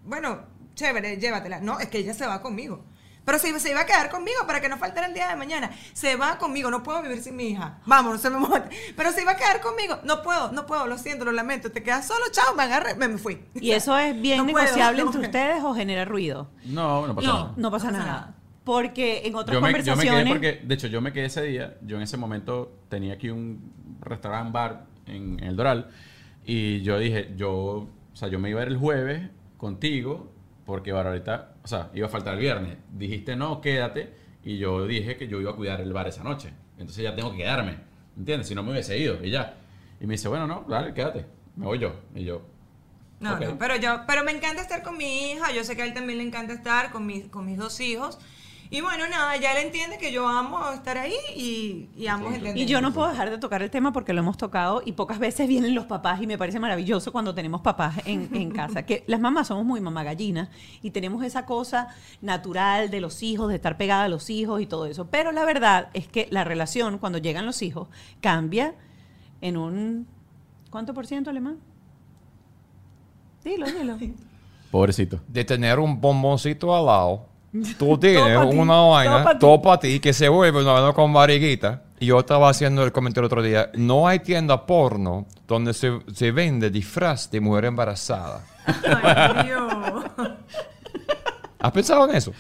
bueno, chévere, llévatela. No, es que ella se va conmigo. Pero se, se iba a quedar conmigo para que no faltara el día de mañana. Se va conmigo, no puedo vivir sin mi hija. Vamos, no se me monte. Pero se iba a quedar conmigo. No puedo, no puedo, lo siento, lo lamento. Te quedas solo, chao, me agarré, me, me fui. ¿Y eso es bien No puedo, negociable no entre puedo. ustedes o genera ruido? No, no pasa No. nada. No pasa No pasa nada. nada. Porque en otras Yo me, yo me conversaciones... quedé porque, de hecho, yo me quedé ese día. Yo en ese momento tenía aquí un restaurant bar en, en el Doral. Y yo dije, yo, o sea, yo me iba a ir el jueves contigo, porque ahorita, o sea, iba a faltar el viernes. Dijiste, no, quédate. Y yo dije que yo iba a cuidar el bar esa noche. Entonces ya tengo que quedarme. ¿Entiendes? Si no me hubiese ido y ya. Y me dice, bueno, no, dale, quédate. Me voy yo. Y yo, No, no, pero yo, pero me encanta estar con mi hija, yo sé que a él también le encanta estar con, mis con mis dos hijos. Y bueno, nada, ya él entiende que yo amo estar ahí y, y ambos Sí, entendemos. Y yo no puedo dejar de tocar el tema porque lo hemos tocado y pocas veces vienen los papás y me parece maravilloso cuando tenemos papás en, en casa. Que las mamás somos muy mamá gallina y tenemos esa cosa natural de los hijos, de estar pegada a los hijos y todo eso. Pero la verdad es que la relación cuando llegan los hijos cambia en un... ¿Cuánto por ciento alemán? Dilo, dilo. pobrecito. de tener un bomboncito al lado. Tú tienes una vaina, pa' ti. todo para ti, que se vuelve una vaina con barriguita. Y yo estaba haciendo el comentario otro día. No hay tienda porno donde se, se vende disfraz de mujer embarazada. Ay, Dios. ¿Has pensado en eso?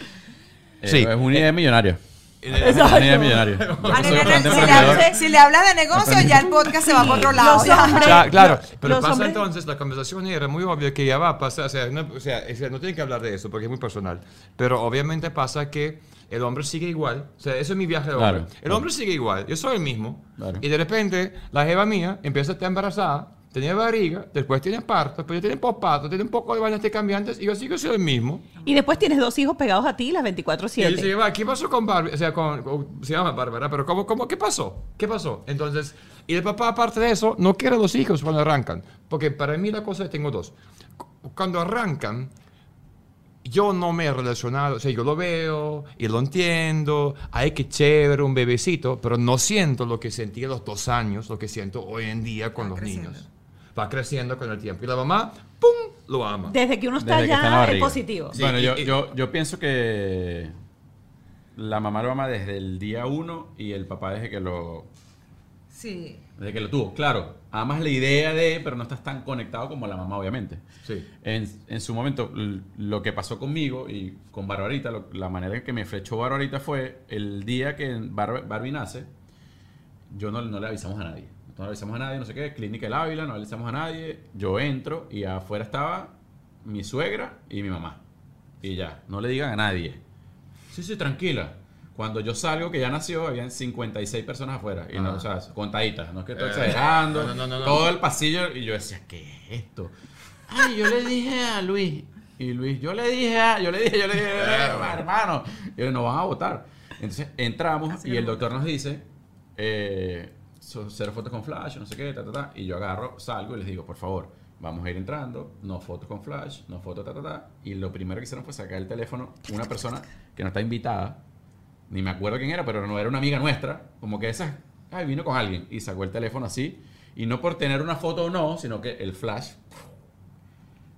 Eh, Sí. Es una idea millonaria. Exacto. Yo Ah, si, le hablas, si le hablas de negocio, ya el podcast se va para otro lado. Los ya. hombres- Cla- claro, pero los pasa hombres- entonces, la conversación era muy obvia que ya va a pasar, o sea, no, o sea, no tienen que hablar de eso porque es muy personal, pero obviamente pasa que el hombre sigue igual, o sea, eso es mi viaje de Claro, hombre, el claro. hombre sigue igual, yo soy el mismo, Claro. y de repente la jeva mía empieza a estar embarazada, tenía barriga, después tiene parto, después tiene posparto, tiene un poco de vainas de cambiantes y yo sigo siendo el mismo. Y después tienes dos hijos pegados a ti las Y él 24-7. se va, ¿qué pasó con Barbie? O sea, con, con- se llama Bárbara, pero ¿cómo, cómo, ¿qué pasó? ¿Qué pasó? Entonces, y el papá, aparte de eso, no quiere los hijos cuando arrancan. Porque para mí la cosa es, tengo dos. Cu- Cuando arrancan, yo no me he relacionado, o sea, yo lo veo y lo entiendo, ay, qué chévere, un bebecito, pero no siento lo que sentí a los dos años, lo que siento hoy en día con los creciendo. niños. Va creciendo con el tiempo. Y la mamá, ¡pum!, lo ama. Desde que uno está Desde está ya es positivo. Sí, bueno, y- yo, y- yo, yo pienso que la mamá lo ama desde el día uno y el papá desde que lo, Sí. desde que lo tuvo. Claro, amas la idea de, pero no estás tan conectado como la mamá, obviamente. Sí. En, en su momento, lo que pasó conmigo y con Barbarita, lo- la manera en que me flechó Barbarita fue el día que Bar- Barbie nace, yo no, no le avisamos a nadie. No avisamos a nadie, no sé qué, Clínica del Ávila, no avisamos a nadie. Yo entro y afuera estaba mi suegra y mi mamá. Y ya, no le digan a nadie. Sí, sí, tranquila. Cuando yo salgo, que ya nació, habían 56 personas afuera. Y no, o sea, contaditas. No es que estoy Eh, exagerando. no, no, no, no. todo el pasillo. Y yo decía, ¿qué es esto? Ay, yo le dije a Luis. Y Luis, yo le dije a. Yo le dije, yo le dije, "Eh, hermano. Y yo, no van a votar. Entonces entramos y el doctor nos dice, eh, cero fotos con flash, no sé qué, ta, ta, ta. Y yo agarro, salgo y les digo, por favor, vamos a ir entrando, no fotos con flash, no fotos, ta, ta, ta. Y lo primero que hicieron fue sacar el teléfono una persona que no está invitada, ni me acuerdo quién era, pero no era una amiga nuestra, como que esa, ay, vino con alguien y sacó el teléfono así. Y no por tener una foto o no, sino que el flash,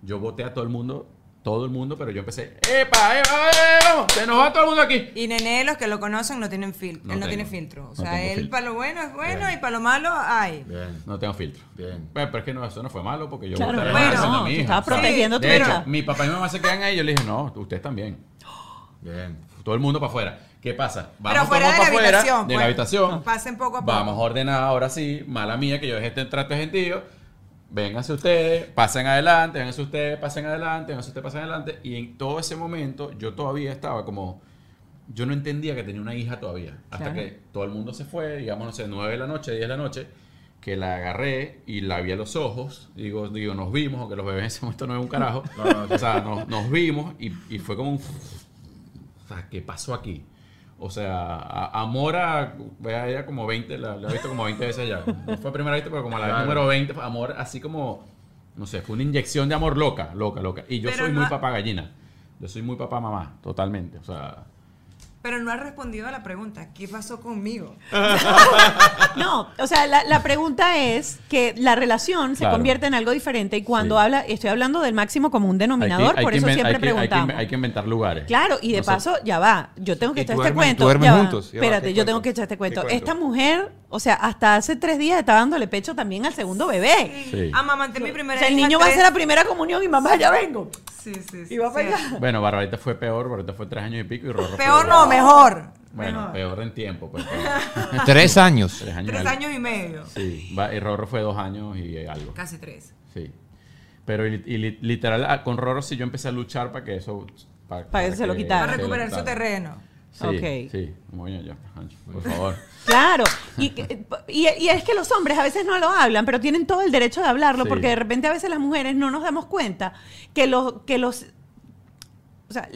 yo voté a todo el mundo, todo el mundo, pero yo empecé, ¡epa, epa, epa, vamos! Se nos va todo el mundo aquí. Y Nene, los que lo conocen no tienen filtro. No él no tengo. tiene filtro. O No sea, tengo él para lo bueno es bueno Bien. y para lo malo, ay. Bien, No tengo filtro. bien. Bueno, pero es que no, eso no fue malo porque yo Claro, bueno, no, a mi hija. sea, protegiendo tu mi papá y mi mamá se quedan ahí y yo le dije, no, ustedes también. Bien. Todo el mundo para afuera. ¿Qué pasa? Pero todo el fuera de la afuera, habitación. De pues. la habitación. Pasen poco a poco. Vamos a ordenar ahora sí. Mala mía que yo dejé este trato de gentío. Vénganse ustedes, pasen adelante, vénganse ustedes, pasen adelante, vénganse ustedes, pasen adelante. Y en todo ese momento yo todavía estaba como... Yo no entendía que tenía una hija todavía. Hasta Claro. que todo el mundo se fue, digamos, no sé, 9 de la noche, 10 de la noche, que la agarré y la vi a los ojos. Digo, digo nos vimos, aunque los bebés en ese momento no es un carajo. No, no, o sea, nos, nos vimos y, y fue como un... O sea, ¿qué pasó aquí? O sea, a- amor a. Vea, ella como 20, la, la he visto como 20 veces ya. No fue primera vez, pero como la vez Claro. número 20, fue amor así como. No sé, fue una inyección de amor loca, loca, loca. Y yo Pero soy no muy papá gallina. Yo soy muy papá mamá, totalmente. O sea, Pero no has respondido a la pregunta. ¿Qué pasó conmigo? No, o sea, la, la pregunta es que la relación se Claro. convierte en algo diferente y cuando Sí. habla, estoy hablando del máximo común hay que- denominador, hay por que eso siempre hay que- hay que preguntamos. Hay que, inventar lugares. Claro, y de paso, ya va, yo tengo que echar este cuento. Espérate, ¿qué yo tengo que echar este. ¿Qué cuento? Esta mujer, o sea, hasta hace tres días estaba dándole pecho también al segundo bebé. Sí. Amamanté mi O primera sea, el hija niño va a tres- hacer la primera comunión y mamá, ya vengo. Sí, sí, sí. Y va para sí. allá. Bueno, Barbarita fue peor, Barbarita fue tres años y pico y Rorro fue- Peor no, mejor. Bueno, Mejor. peor en tiempo, pues. Tres años. tres años. y Tres años y medio. Sí, va- y Rorro fue dos años y algo. Casi tres. Sí. Pero y, y li- literal, ah, con Roro sí yo empecé a luchar para que eso... Para, Para que se lo quitara. Para recuperar su terreno. Sí, Ok. sí. Ya, por favor. Claro, y, que- y, y es que los hombres a veces no lo hablan, pero tienen todo el derecho de hablarlo, Sí. porque de repente a veces las mujeres no nos damos cuenta que los, que los, o sea,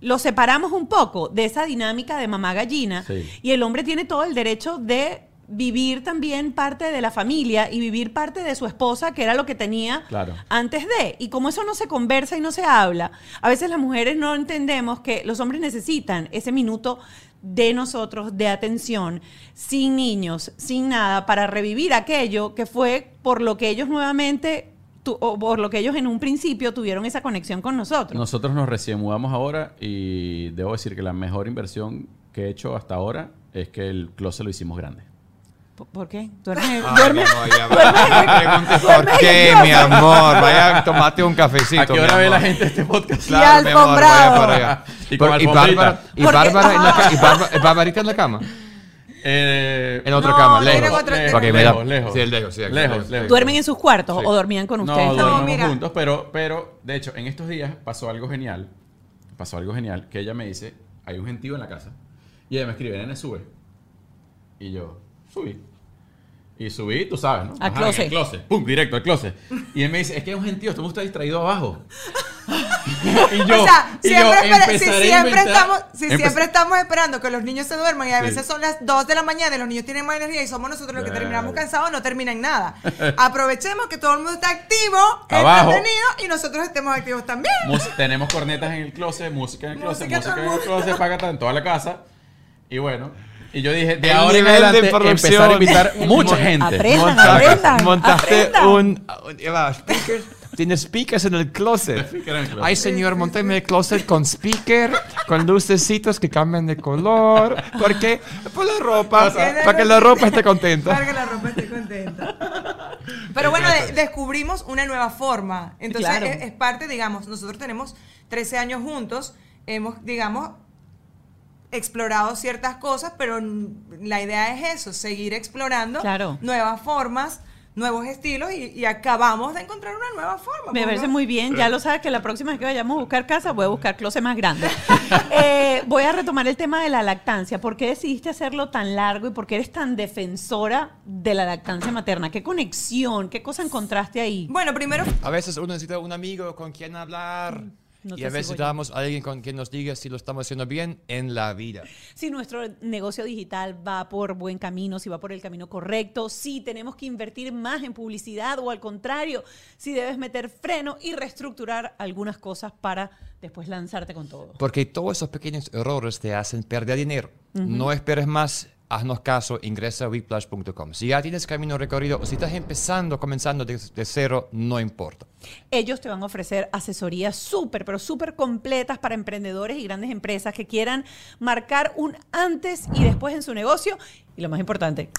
los separamos un poco de esa dinámica de mamá gallina, Sí. y el hombre tiene todo el derecho de vivir también parte de la familia y vivir parte de su esposa, que era lo que tenía Claro. antes de. Y como eso no se conversa y no se habla, a veces las mujeres no entendemos que los hombres necesitan ese minuto de nosotros, de atención, sin niños, sin nada, para revivir aquello que fue por lo que ellos nuevamente, tu- o por lo que ellos en un principio tuvieron esa conexión con nosotros. Nosotros nos recién mudamos ahora y debo decir que la mejor inversión que he hecho hasta ahora es que el closet lo hicimos grande. ¿Por- ¿Por qué? ¿Duermes? Ay, duermes- amor. No me preguntes por qué, mi amor. Vaya, tomate un cafecito. ¿A qué hora ve la amor. gente este podcast? Claro, amor, alfombrado. vaya para allá. Y con Por- y alfombrita. Bárbara, y Bárbara en la Ah. ca- y Bárbara- Barbarita en la cama. Eh, En otra No, cama, lejos. lejos, Ok, me da- lejos, lejos. Sí, el lejos, sí, Lejos, lejos. ¿Duermen en sus cuartos Sí. o dormían con No, ustedes? dormimos mira. juntos, pero, pero de hecho, en estos días pasó algo genial. Pasó algo genial que ella me dice, hay un gentío en la casa. Y ella me escribe, nene, sube. Y yo, subí. Y subí, tú sabes, ¿no? Al closet. el closet. Pum, directo al closet. Y él me dice, es que hay un gentío, este mundo está distraído abajo. y yo, o sea, y yo si a siempre inventar- estamos, si siempre estamos esperando que los niños se duerman y a Sí. veces son las 2 de la mañana y los niños tienen más energía y somos nosotros los que terminamos cansados, no termina en nada. Aprovechemos que todo el mundo está activo, Abajo. entretenido y nosotros estemos activos también. Mus- tenemos cornetas en el closet, música en el closet, Música música, todo en el el closet, paga en toda la casa. Y bueno, y yo dije, de El ahora en adelante empezar a invitar mucha gente. Aprendan, Montaste- aprendan, montaste aprendan. un, un- speakers. Tienes speakers en el closet. Ay, señor, monteme el closet con speaker, con lucecitos que cambian de color. ¿Por qué? Por la ropa. Para que la ropa esté contenta. Para que la ropa esté contenta. Pero bueno, de- descubrimos una nueva forma. Entonces, Claro. es, es parte, digamos, nosotros tenemos 13 años juntos, hemos, digamos, explorado ciertas cosas, pero la idea es eso, seguir explorando Claro. nuevas formas, nuevos estilos y, y acabamos de encontrar una nueva forma. Me pues, parece ¿no? muy bien. Ya lo sabes que la próxima vez que vayamos a buscar casa voy a buscar closet más grande. Eh, voy a retomar el tema de la lactancia. ¿Por qué decidiste hacerlo tan largo y por qué eres tan defensora de la lactancia materna? ¿Qué conexión? ¿Qué cosa encontraste ahí? Bueno, primero A veces uno necesita un amigo con quien hablar. No y a veces necesitamos a alguien con quien nos diga si lo estamos haciendo bien en la vida. Si nuestro negocio digital va por buen camino, si va por el camino correcto, si tenemos que invertir más en publicidad o al contrario, si debes meter freno y reestructurar algunas cosas para después lanzarte con todo. Porque todos esos pequeños errores te hacen perder dinero. No esperes más, haznos caso, ingresa a weplash.com. Si ya tienes camino recorrido o si estás empezando, comenzando de, de cero, no importa. Ellos te van a ofrecer asesorías súper, pero súper completas para emprendedores y grandes empresas que quieran marcar un antes y después en su negocio y lo más importante,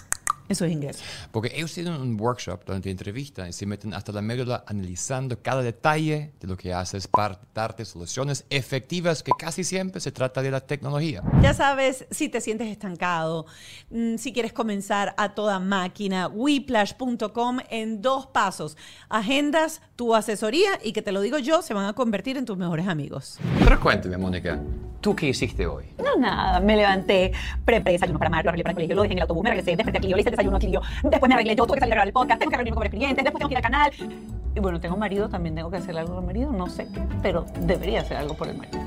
en sus ingresos. Porque ellos tienen un workshop donde te entrevistan y se meten hasta la médula analizando cada detalle de lo que haces para darte soluciones efectivas que casi siempre se trata de la tecnología. Ya sabes, si te sientes estancado, mm, si quieres comenzar a toda máquina, weplash.com en dos pasos. Agendas tu asesoría y que te lo digo yo, se van a convertir en tus mejores amigos. Pero cuéntame, Mónica, ¿tú qué hiciste hoy? No, nada, me levanté, preparé desayuno para Mario, lo arreglé para el colegio, lo dejé en el autobús, me regresé, desperté aquí, yo le hice el desayuno aquí, yo, después me arreglé yo, tuve que salir a grabar el podcast, tengo que reunirme con los clientes, después tengo que ir al canal. Y bueno, tengo marido, también tengo que hacer algo por el marido, no sé qué, pero debería hacer algo por el marido.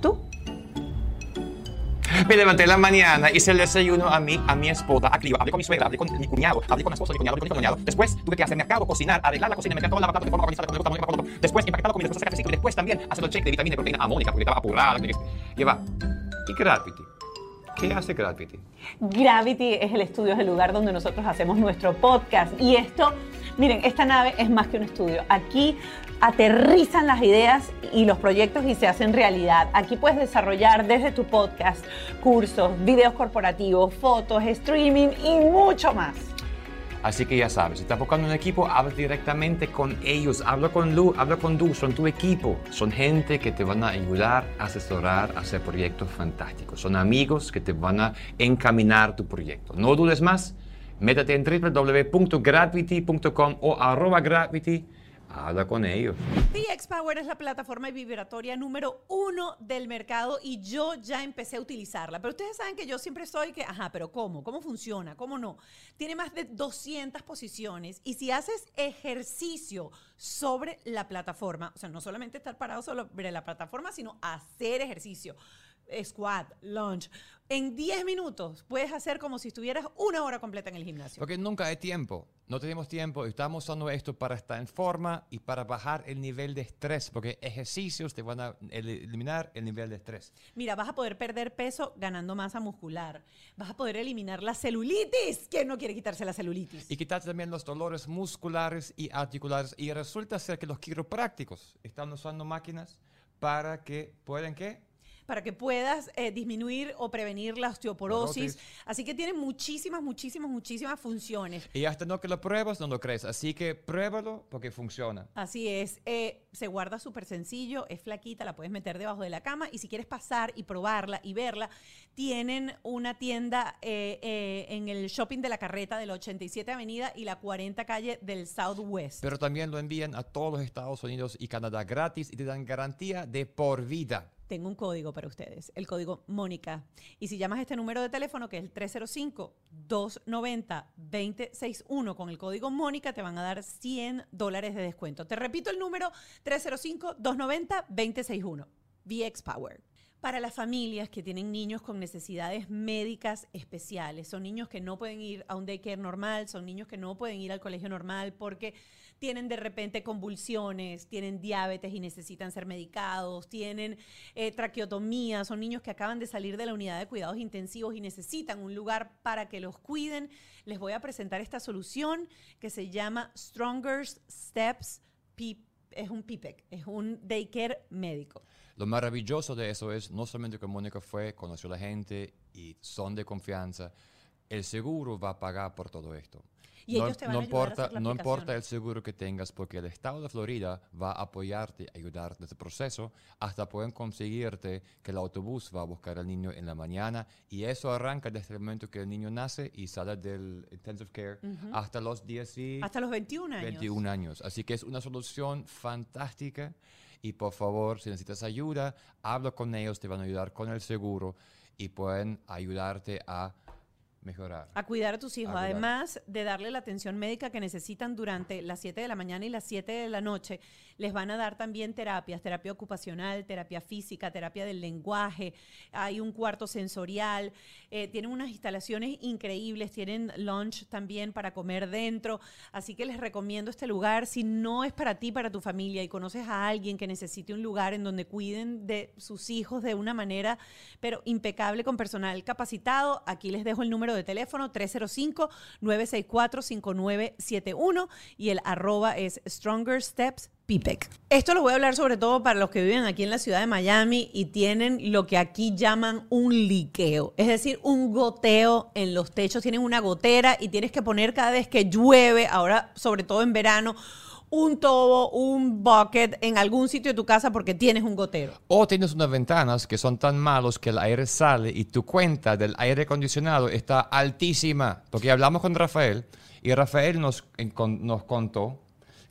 ¿Tú? Me levanté en la mañana, hice el desayuno a mi, a mi esposa, activa, hablé con mi suegra, hablé con mi cuñado, hablé con la esposa mi cuñado, mi cuñado. Después tuve que hacer mercado, cocinar, arreglar la cocina, meter toda la batata de forma organizada, el botón, con el botón. Después empaquetar la comida, después el ciclo y después también hacer el check de vitamina y proteína a Mónica, porque estaba apurada. que- Y va. ¿Y Gravity? ¿Qué hace Gravity? Gravity es el estudio, es el lugar donde nosotros hacemos nuestro podcast. Y esto, miren, esta nave es más que un estudio. Aquí aterrizan las ideas y los proyectos y se hacen realidad. Aquí puedes desarrollar desde tu podcast cursos, videos corporativos, fotos, streaming y mucho más. Así que ya sabes, si estás buscando un equipo, habla directamente con ellos, habla con Lu, habla con Du, son tu equipo. Son gente que te van a ayudar, asesorar, hacer proyectos fantásticos. Son amigos que te van a encaminar tu proyecto. No dudes más, métete en www.gravity.com o arroba gravity, habla con ellos. DX Power es la plataforma vibratoria número uno del mercado y yo ya empecé a utilizarla. Pero ustedes saben que yo siempre estoy que, ajá, pero ¿cómo? ¿Cómo funciona? ¿Cómo no? Tiene más de 200 posiciones y si haces ejercicio sobre la plataforma, o sea, no solamente estar parado sobre la plataforma, sino hacer ejercicio, squat, lunge, en 10 minutos puedes hacer como si estuvieras una hora completa en el gimnasio. Porque nunca hay tiempo, no tenemos tiempo, estamos usando esto para estar en forma y para bajar el nivel de estrés, porque ejercicios te van a el- eliminar el nivel de estrés. Mira, vas a poder perder peso ganando masa muscular. Vas a poder eliminar la celulitis. ¿Quién no quiere quitarse la celulitis? Y quitar también los dolores musculares y articulares. Y resulta ser que los quiroprácticos están usando máquinas para que puedan ¿qué? Para que puedas eh, disminuir o prevenir la osteoporosis. Así que tiene muchísimas, muchísimas, muchísimas funciones. Y hasta no que lo pruebas, no lo crees. Así que pruébalo porque funciona. Así es, eh, se guarda súper sencillo, es flaquita, la puedes meter debajo de la cama y si quieres pasar y probarla y verla, tienen una tienda eh, eh, en el shopping de la carreta de la 87 Avenida y la 40 calle del Southwest. Pero también lo envían a todos los Estados Unidos y Canadá gratis y te dan garantía de por vida. Tengo un código para ustedes, el código Mónica. Y si llamas este número de teléfono, que es el 305-290-2061, con el código Mónica, te van a dar 100 dólares de descuento. Te repito el número 305-290-2061. VX Power. Para las familias que tienen niños con necesidades médicas especiales, son niños que no pueden ir a un daycare normal, son niños que no pueden ir al colegio normal porque tienen de repente convulsiones, tienen diabetes y necesitan ser medicados, tienen eh, traqueotomía, son niños que acaban de salir de la unidad de cuidados intensivos y necesitan un lugar para que los cuiden. Les voy a presentar esta solución que se llama Stronger Steps. Es un PIPEC, es un daycare médico. Lo maravilloso de eso es no solamente que Mónica fue, conoció a la gente y son de confianza, el seguro va a pagar por todo esto. Y no, ellos te van no a ayudar a importa, hacer la no aplicación. importa el seguro que tengas, porque el estado de Florida va a apoyarte, ayudarte en este proceso, hasta pueden conseguirte que el autobús va a buscar al niño en la mañana y eso arranca desde el momento que el niño nace y sale del intensive care hasta los 10 y Hasta los 21 años. 21 años. Así que es una solución fantástica y por favor, si necesitas ayuda, habla con ellos, te van a ayudar con el seguro y pueden ayudarte a mejorar. A cuidar a tus hijos, A además de darle la atención médica que necesitan durante las 7 de la mañana y las 7 de la noche, les van a dar también terapias, terapia ocupacional, terapia física, terapia del lenguaje, hay un cuarto sensorial, eh, tienen unas instalaciones increíbles, tienen lunch también para comer dentro, así que les recomiendo este lugar, si no es para ti, para tu familia y conoces a alguien que necesite un lugar en donde cuiden de sus hijos de una manera, pero impecable con personal capacitado, aquí les dejo el número de teléfono 305-964-5971 y el arroba es Stronger Steps PIPEC. Esto lo voy a hablar sobre todo para los que viven aquí en la ciudad de Miami y tienen lo que aquí llaman un liqueo, es decir, un goteo en los techos, tienen una gotera y tienes que poner cada vez que llueve, ahora sobre todo en verano, un tobo, un bucket en algún sitio de tu casa porque tienes un gotero. O tienes unas ventanas que son tan malos que el aire sale y tu cuenta del aire acondicionado está altísima. Porque hablamos con Rafael y Rafael nos, nos contó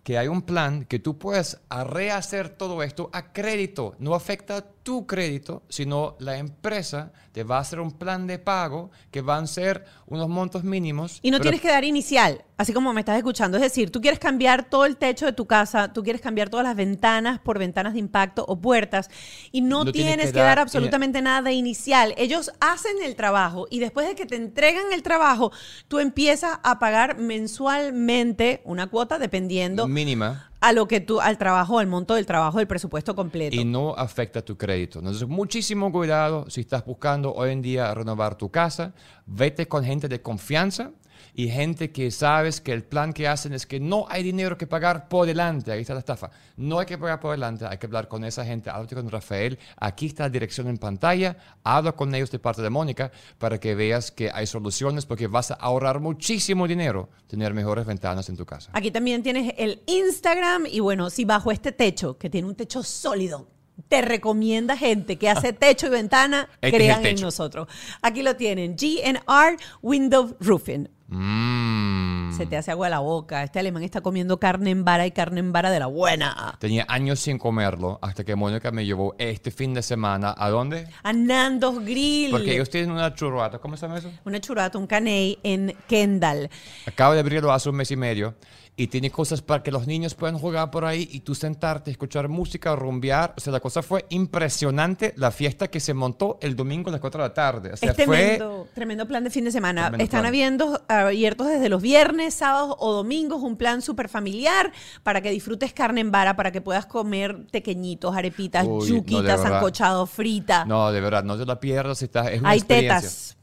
que hay un plan que tú puedes a rehacer todo esto a crédito. No afecta tu crédito, sino la empresa te va a hacer un plan de pago que van a ser unos montos mínimos. Y no tienes que dar inicial, así como me estás escuchando. Es decir, tú quieres cambiar todo el techo de tu casa, tú quieres cambiar todas las ventanas por ventanas de impacto o puertas y no, No tienes que dar dar- absolutamente nada de inicial. Ellos hacen el trabajo y después de que te entregan el trabajo, tú empiezas a pagar mensualmente una cuota dependiendo mínima. A lo que tú, al trabajo, al monto del trabajo, del presupuesto completo. y no afecta tu crédito. Entonces, muchísimo cuidado si estás buscando hoy en día renovar tu casa. Vete con gente de confianza y gente que sabes que el plan que hacen es que no hay dinero que pagar por delante. Ahí está la estafa. No hay que pagar por delante, hay que hablar con esa gente. Háblate con Rafael. Aquí está la dirección en pantalla. Habla con ellos de parte de Mónica para que veas que hay soluciones porque vas a ahorrar muchísimo dinero tener mejores ventanas en tu casa. Aquí también tienes el Instagram y bueno, si bajo este techo, que tiene un techo sólido, te recomienda gente que hace techo y ventana, Este crean en nosotros. Aquí lo tienen, GNR Window Roofing. Mmm. Se te hace agua la boca. Este alemán está comiendo carne en vara y carne en vara de la buena. Tenía años sin comerlo hasta que Mónica me llevó este fin de semana. ¿A dónde? A Nando's Grill. Porque ellos tienen una churrata. ¿Cómo se llama eso? Una churrata, un caney en Kendall. Acabo de abrirlo hace un mes y medio. Y tiene cosas para que los niños puedan jugar por ahí y tú sentarte, escuchar música, rumbear. O sea, la cosa fue impresionante. La fiesta que se montó el domingo a las 4 de la tarde. O sea, es fue... tremendo, tremendo plan de fin de semana. Tremendo Están habiendo, abiertos desde los viernes, sábados o domingos, un plan súper familiar para que disfrutes carne en vara, para que puedas comer tequeñitos, arepitas, Uy, no, yuquitas, verdad. sancochado, frita. No, de verdad, no te la pierdas. Está, es una Hay experiencia. tetas.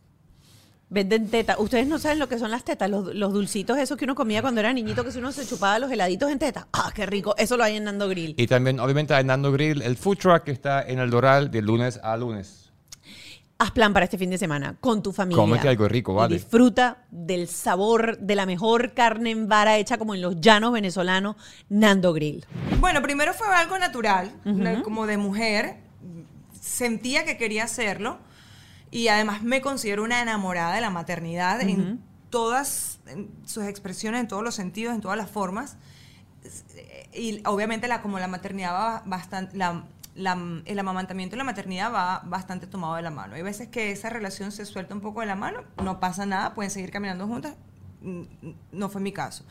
Venden teta. Ustedes no saben lo que son las tetas, los, los dulcitos esos que uno comía cuando era niñito, que si uno se chupaba los heladitos en teta. ¡Ah, qué rico! Eso lo hay en Nando Grill. Y también, obviamente, hay Nando Grill, el food truck que está en el Doral de lunes a lunes. Haz plan para este fin de semana con tu familia. Cómete algo rico, Y vale. disfruta del sabor de la mejor carne en vara hecha como en los llanos venezolanos, Nando Grill. Bueno, primero fue algo natural, como de mujer. Sentía que quería hacerlo y además me considero una enamorada de la maternidad en todas en sus expresiones, en todos los sentidos, en todas las formas. Y obviamente la, como la maternidad va bastante, la, la- el amamantamiento y la maternidad va bastante tomado de la mano. Hay veces que esa relación se suelta un poco de la mano, no pasa nada, pueden seguir caminando juntas. Mm, No fue mi caso.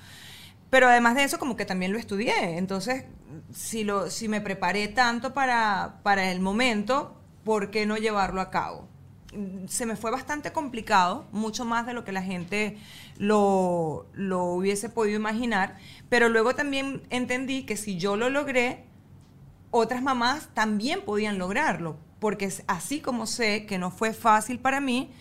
Pero además de eso, como que también lo estudié. Entonces, si, lo, si me preparé tanto para, para el momento, ¿por qué no llevarlo a cabo? Mm, Se me fue bastante complicado, mucho más de lo que la gente lo, lo hubiese podido imaginar. Pero luego también entendí que si yo lo logré, otras mamás también podían lograrlo, porque así como sé que no fue fácil para mí,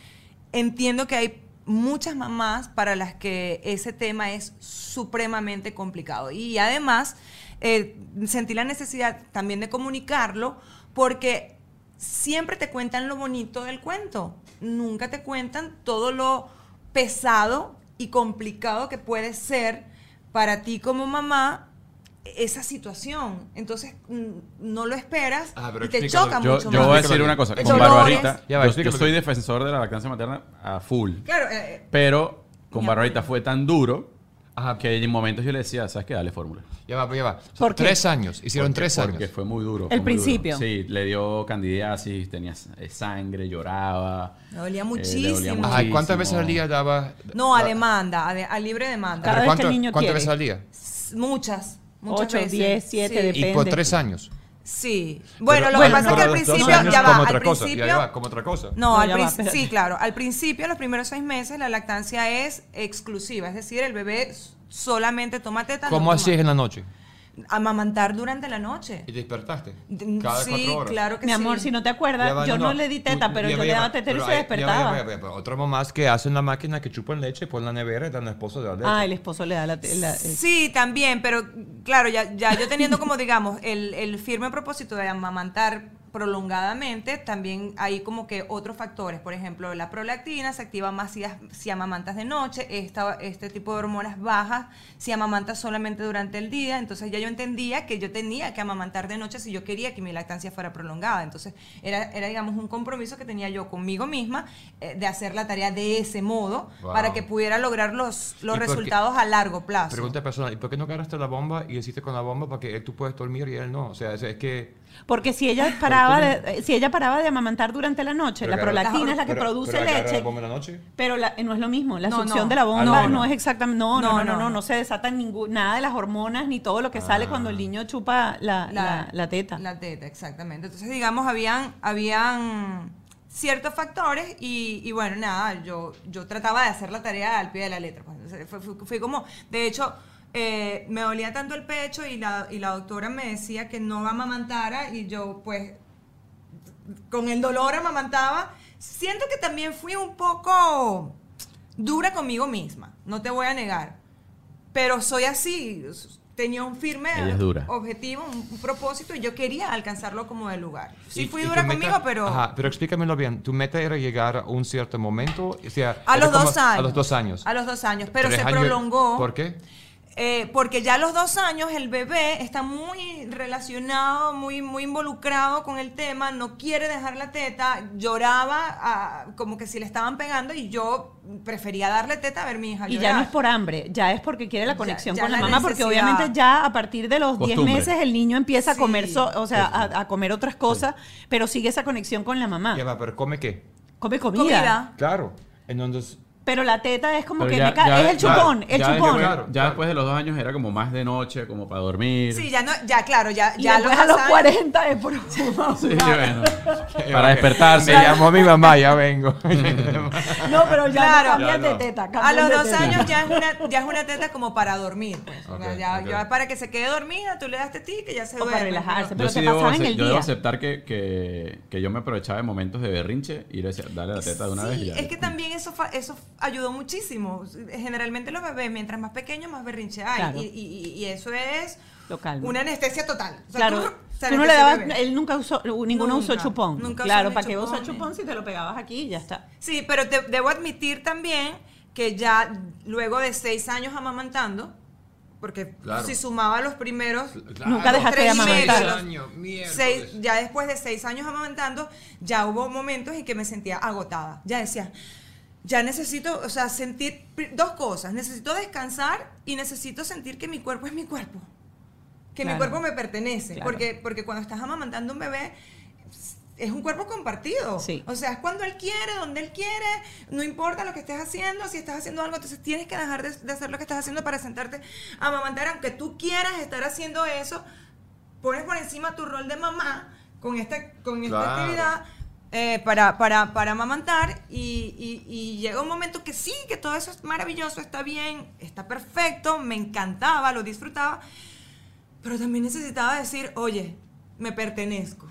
entiendo que hay muchas mamás para las que ese tema es supremamente complicado. Y además eh, sentí la necesidad también de comunicarlo porque siempre te cuentan lo bonito del cuento, nunca te cuentan todo lo pesado y complicado que puede ser para ti como mamá esa situación. Entonces mm, no lo esperas Ah, pero y te choca Yo, mucho yo más. voy a decir una cosa. Con. Barbarita, Ya va, yo, yo soy defensor de la lactancia materna a full. Claro, eh, Pero con Barbarita fue tan duro Ajá. que en momentos yo le decía, ¿sabes qué? Dale fórmula. Ya va, ya va. ¿Por qué? Tres años. Hicieron Porque- tres Porque años. fue muy duro. El muy duro. principio. Sí, le dio candidiasis, tenía eh, sangre, lloraba. Me dolía eh, le muchísimo. Ajá, ¿y ¿Cuántas veces muchísimo. al día daba? no, a da- demanda, a, de- a libre demanda. Cada ¿Pero vez que el niño ¿Cuántas quiere. veces al día? Muchas, muchas Ocho, veces. diez, siete, Sí. depende. Y por tres años. Sí. Bueno, Pero- lo bueno, que pasa es que al principio, ya como va, otra al cosa. principio, Ya, ya va, como otra cosa. No, No, al va, sí, claro. Al principio, los primeros seis meses, la lactancia es exclusiva. Es decir, el bebé solamente toma teta. no ¿Cómo toma- hacías en la noche? Amamantar durante la noche. ¿Y despertaste? Cada sí, cuatro horas. claro que Mi sí. amor, si no te acuerdas, va, yo no, le di teta, Tú- pero yo va, le daba tetero y se hay- ya va, ya despertaba. va, ya Otras mamás que hacen la máquina que chupan leche, ponen la nevera y dan al esposo de la leche. Ah, el esposo le da la... la- el- Sí, también, pero claro, ya, ya yo teniendo como, digamos, el, el firme propósito de amamantar prolongadamente, también hay como que otros factores. Por ejemplo, la prolactina se activa más si, si amamantas de noche, esta, este tipo de hormonas bajas si amamantas solamente durante el día. Entonces ya yo entendía que yo tenía que amamantar de noche si yo quería que mi lactancia fuera prolongada. Entonces era, era digamos, un compromiso que tenía yo conmigo misma eh, de hacer la tarea de ese modo Wow. para que pudiera lograr los, los resultados a largo plazo. Pregunta personal, ¿y por qué no agarraste la bomba y hiciste con la bomba para que tú puedes dormir y él no? O sea, es, es que... Porque si ella paraba de, eh, si ella paraba de amamantar durante la noche, la Pero prolactina es la que pero- produce pero leche. la bomba en la noche? Pero la- eh, no es lo mismo, la No, succión no. de la bomba Ah, no, no, no. es exactamente, no, no, No, no, no, no, no, no. se desatan ningún, nada de las hormonas ni todo lo que sale cuando el niño chupa la, la, la teta. La teta, exactamente. Entonces, digamos, habían, habían ciertos factores y, y bueno, nada, yo, yo trataba de hacer la tarea al pie de la letra. pues. Entonces, fue, fue- fue como, de hecho, eh, me dolía tanto el pecho y la, y la doctora me decía que no amamantara y yo pues con el dolor amamantaba. Siento que también fui un poco dura conmigo misma, no te voy a negar. Pero soy así, tenía un firme objetivo, un, un propósito y yo quería alcanzarlo como de lugar. Sí Y- fui dura meta- conmigo, pero Ajá, pero explícamelo bien. ¿Tu meta era llegar a un cierto momento? O sea, a los como- dos años. A los dos años. A los dos años, pero se años- prolongó. ¿Por qué? Eh, porque ya a los dos años el bebé está muy relacionado, muy, muy involucrado con el tema, no quiere dejar la teta, lloraba ah, como que si le estaban pegando y yo prefería darle teta a ver mi hija Y llorar. ya no es por hambre, ya es porque quiere la conexión ya con la, la mamá, porque obviamente ya a partir de los 10 Costumbre. meses el niño empieza a comer, so- o sea, a, a comer otras cosas, pero sigue esa conexión con la mamá. Ya va, pero ¿come qué? Come comida. Comida. Claro. Entonces, Pero la teta es como Pero que ya- me ya- es el ya- chupón, el ya chupón. después- Claro, ya claro. después de los dos años era como más de noche, como para dormir. Sí, ya no, ya claro, ya, Y ya después a los años- 40 es por Sí, bueno. para Me despertarse. llamó mi mamá, ya vengo. No, pero ya Claro. no cambian Ya de teta. A los dos teta. años ya es una, ya es una teta como para dormir. Pues. O sea, para que se quede dormida, tú le das tetita y ya se O para duerme. relajarse, pero- yo te sí debo, pasaba en el yo debo día. aceptar que, que, que yo me aprovechaba de momentos de berrinche y le decía, dale la teta de una sí, vez y ya. es que también eso, fa- eso ayudó muchísimo. Generalmente los bebés, mientras más pequeños, más berrinche hay. Claro. Y, y- y eso es una anestesia total. O sea, Claro, tú- se tú no le anestesia dabas, el bebé. él nunca usó, ninguno usó chupón. nunca claro, ¿para qué usó chupón, si te lo pegabas aquí y ya está? Sí, pero te- debo admitir también que ya luego de seis años amamantando, porque Claro. si sumaba los primeros Nunca dejaste de amamantar. meses, años, seis- ya después de seis años amamantando, ya hubo momentos en que me sentía agotada. Ya decía, ya necesito, o sea, sentir dos cosas. Necesito descansar y necesito sentir que mi cuerpo es mi cuerpo. Que mi cuerpo me pertenece. Claro. Porque, porque cuando estás amamantando un bebé, es un cuerpo compartido. Sí. O sea, es cuando él quiere, donde él quiere, no importa lo que estés haciendo, si estás haciendo algo, entonces tienes que dejar de, de hacer lo que estás haciendo para sentarte a amamantar, aunque tú quieras estar haciendo eso, pones por encima tu rol de mamá con esta, con esta Claro. actividad eh, para, para, para amamantar y, y- y llega un momento que sí, que todo eso es maravilloso, está bien, está perfecto, me encantaba, lo disfrutaba, pero también necesitaba decir, oye, me pertenezco.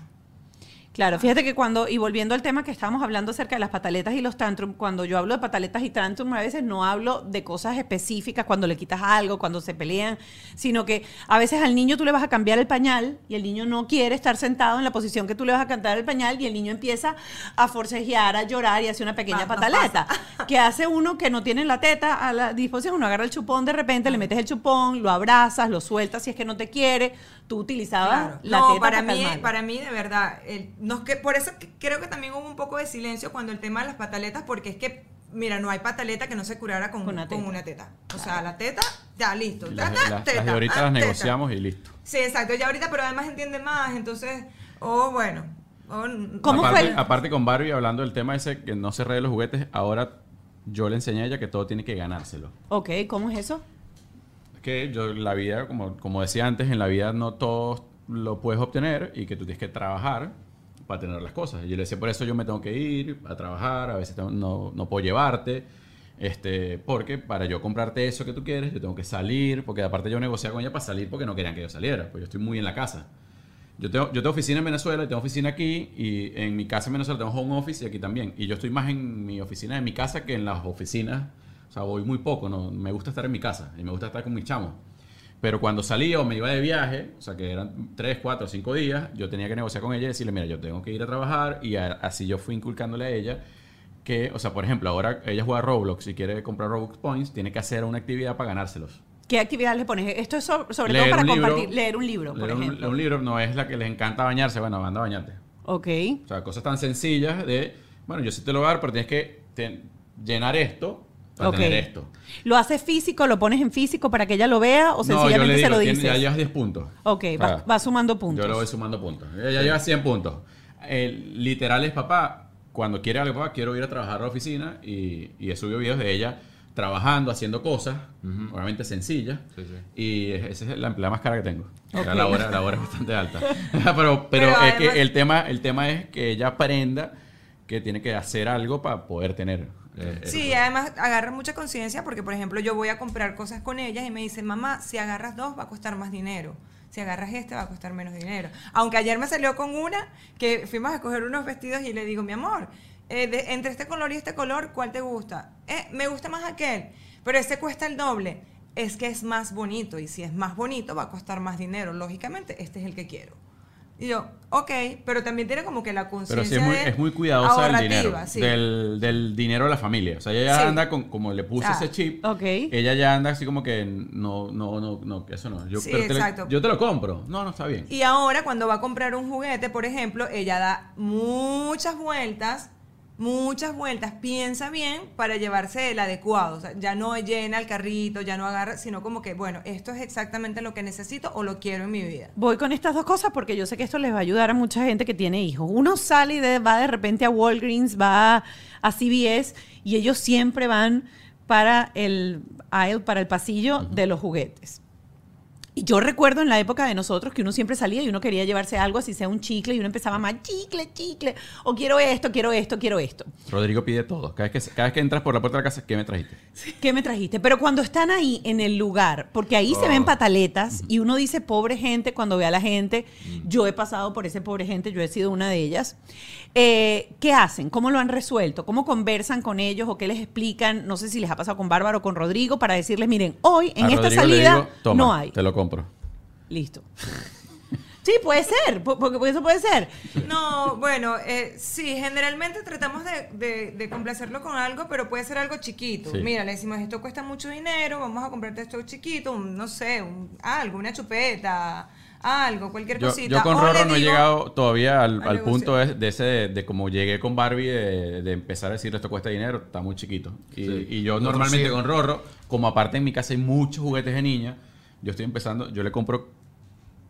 Claro, fíjate que cuando, y volviendo al tema que estábamos hablando acerca de las pataletas y los tantrum, cuando yo hablo de pataletas y tantrum, a veces no hablo de cosas específicas, cuando le quitas algo, cuando se pelean, sino que a veces al niño tú le vas a cambiar el pañal y el niño no quiere estar sentado en la posición que tú le vas a cantar el pañal y el niño empieza a forcejear, a llorar y hace una pequeña pataleta. que hace uno que no tiene la teta a la disposición, uno agarra el chupón de repente, le metes el chupón, lo abrazas, lo sueltas si es que no te quiere, tú utilizabas Claro. la no, teta para para mí, calmarlo. para mí de verdad, el- no es que, por eso creo que también hubo un poco de silencio cuando el tema de las pataletas, porque es que, mira, no hay pataleta que no se curara con, Con una con teta. una teta. O sea, la teta, ya listo. Teta, las de ahorita ah, las teta. negociamos y listo. Sí, exacto, ya ahorita, pero además entiende más, entonces, oh, bueno. oh, ¿Cómo aparte, fue el- aparte con Barbie, hablando del tema ese que no se ree los juguetes, ahora yo le enseñé a ella que todo tiene que ganárselo. Ok, ¿cómo es eso? que yo la vida, como, como decía antes, en la vida no todo lo puedes obtener y que tú tienes que trabajar para tener las cosas. Y yo le decía, por eso yo me tengo que ir a trabajar, a veces tengo- no, no puedo llevarte, este, porque para yo comprarte eso que tú quieres, yo tengo que salir, porque aparte yo negociaba con ella para salir porque no querían que yo saliera, pues yo estoy muy en la casa. Yo tengo, yo tengo oficina en Venezuela, y tengo oficina aquí, y en mi casa en Venezuela tengo home office y aquí también. Y yo estoy más en mi oficina de mi casa que en las oficinas. O sea, voy muy poco, no me gusta estar en mi casa y me gusta estar con mis chamos. Pero cuando salía o me iba de viaje, o sea, que eran 3, 4, 5 días, yo tenía que negociar con ella y decirle, mira, yo tengo que ir a trabajar. Y a- así yo fui inculcándole a ella que, o sea, por ejemplo, ahora ella juega Roblox y quiere comprar Roblox Points, tiene que hacer una actividad para ganárselos. ¿Qué actividad le pones? Esto es so- sobre todo para libro, compartir. leer un libro, por Leer un- ejemplo. un libro no es la que les encanta bañarse, bueno, anda a bañarte. Ok. O sea, cosas tan sencillas de, bueno, yo sí te lo voy a dar, pero tienes que llenar esto para tener esto. ¿Lo haces físico? ¿Lo pones en físico para que ella lo vea o No, yo sencillamente se lo "Tienes- dices? ya llevas 10 puntos. Ok, va, Ah. va sumando puntos. Yo le voy sumando puntos. Ella lleva 100 puntos. Literal es papá, cuando quiere algo, papá, quiero ir a trabajar a la oficina y, y he subido videos de ella trabajando, haciendo cosas, obviamente sencillas. Sí, sí. Y esa es la empleada más cara que tengo. O sea, Ok. la, hora, la hora es bastante alta. pero pero, Pero es además- que el tema, el tema es que ella aprenda que tiene que hacer algo para poder tener. Eh, Sí, además agarra mucha conciencia porque, por ejemplo, yo voy a comprar cosas con ellas y me dicen, mamá, si agarras dos va a costar más dinero. Si agarras este va a costar menos dinero. Aunque ayer me salió con una que fuimos a coger unos vestidos y le digo, mi amor, eh, de- entre este color y este color, ¿cuál te gusta? "Eh, me gusta más aquel, pero este cuesta el doble. Es que es más bonito y si es más bonito va a costar más dinero. Lógicamente, este es el que quiero. Y yo, ok, pero también tiene como que la Pero conciencia sí es muy, de es muy cuidadosa del dinero. sí. Del, del dinero de la familia. O sea, ella ya Sí. anda con, como le puse Ah, ese chip, ok. ella ya anda así como que no, no, no, no, eso no. Yo, Sí, pero te, lo- exacto. yo te lo compro. No, no, está bien. Y ahora cuando va a comprar un juguete, por ejemplo, ella da muchas vueltas, muchas vueltas, piensa bien para llevarse el adecuado. O sea, ya no llena el carrito, ya no agarra, sino como que, bueno, esto es exactamente lo que necesito o lo quiero en mi vida. Voy con estas dos cosas porque yo sé que esto les va a ayudar a mucha gente que tiene hijos. Uno sale y de- va de repente a Walgreens, va a CVS y ellos siempre van para el aisle, para el pasillo de los juguetes. Y yo recuerdo en la época de nosotros que uno siempre salía y uno quería llevarse algo, así sea un chicle, y uno empezaba más chicle, chicle, o quiero esto, quiero esto, quiero esto. Rodrigo pide todo. Cada vez, que, cada vez que entras por la puerta de la casa, ¿qué me trajiste? ¿Qué me trajiste? Pero cuando están ahí en el lugar, porque ahí se ven pataletas y uno dice pobre gente cuando ve a la gente, yo he pasado por ese pobre gente, yo he sido una de ellas. Eh, ¿Qué hacen? ¿Cómo lo han resuelto? ¿Cómo conversan con ellos o qué les explican? No sé si les ha pasado con Bárbara o con Rodrigo para decirles, miren, hoy en A esta Rodrigo salida digo, "Toma, no hay. Te lo compro. Listo. Sí, puede ser, po- porque eso puede ser. No, bueno, eh, sí, generalmente tratamos de, de- de complacerlo con algo, pero puede ser algo chiquito. Sí. Mira, le decimos, esto cuesta mucho dinero, vamos a comprarte esto chiquito, un, no sé, un- algo, una chupeta, algo, cualquier Yo, cosita. yo con Rorro no he llegado todavía al, punto de, de ese de, de como llegué con Barbie de, de empezar a decirle esto cuesta dinero, está muy chiquito. Y, Sí. y yo normalmente sí. con Rorro, como aparte en mi casa hay muchos juguetes de niña, yo estoy empezando, yo le compro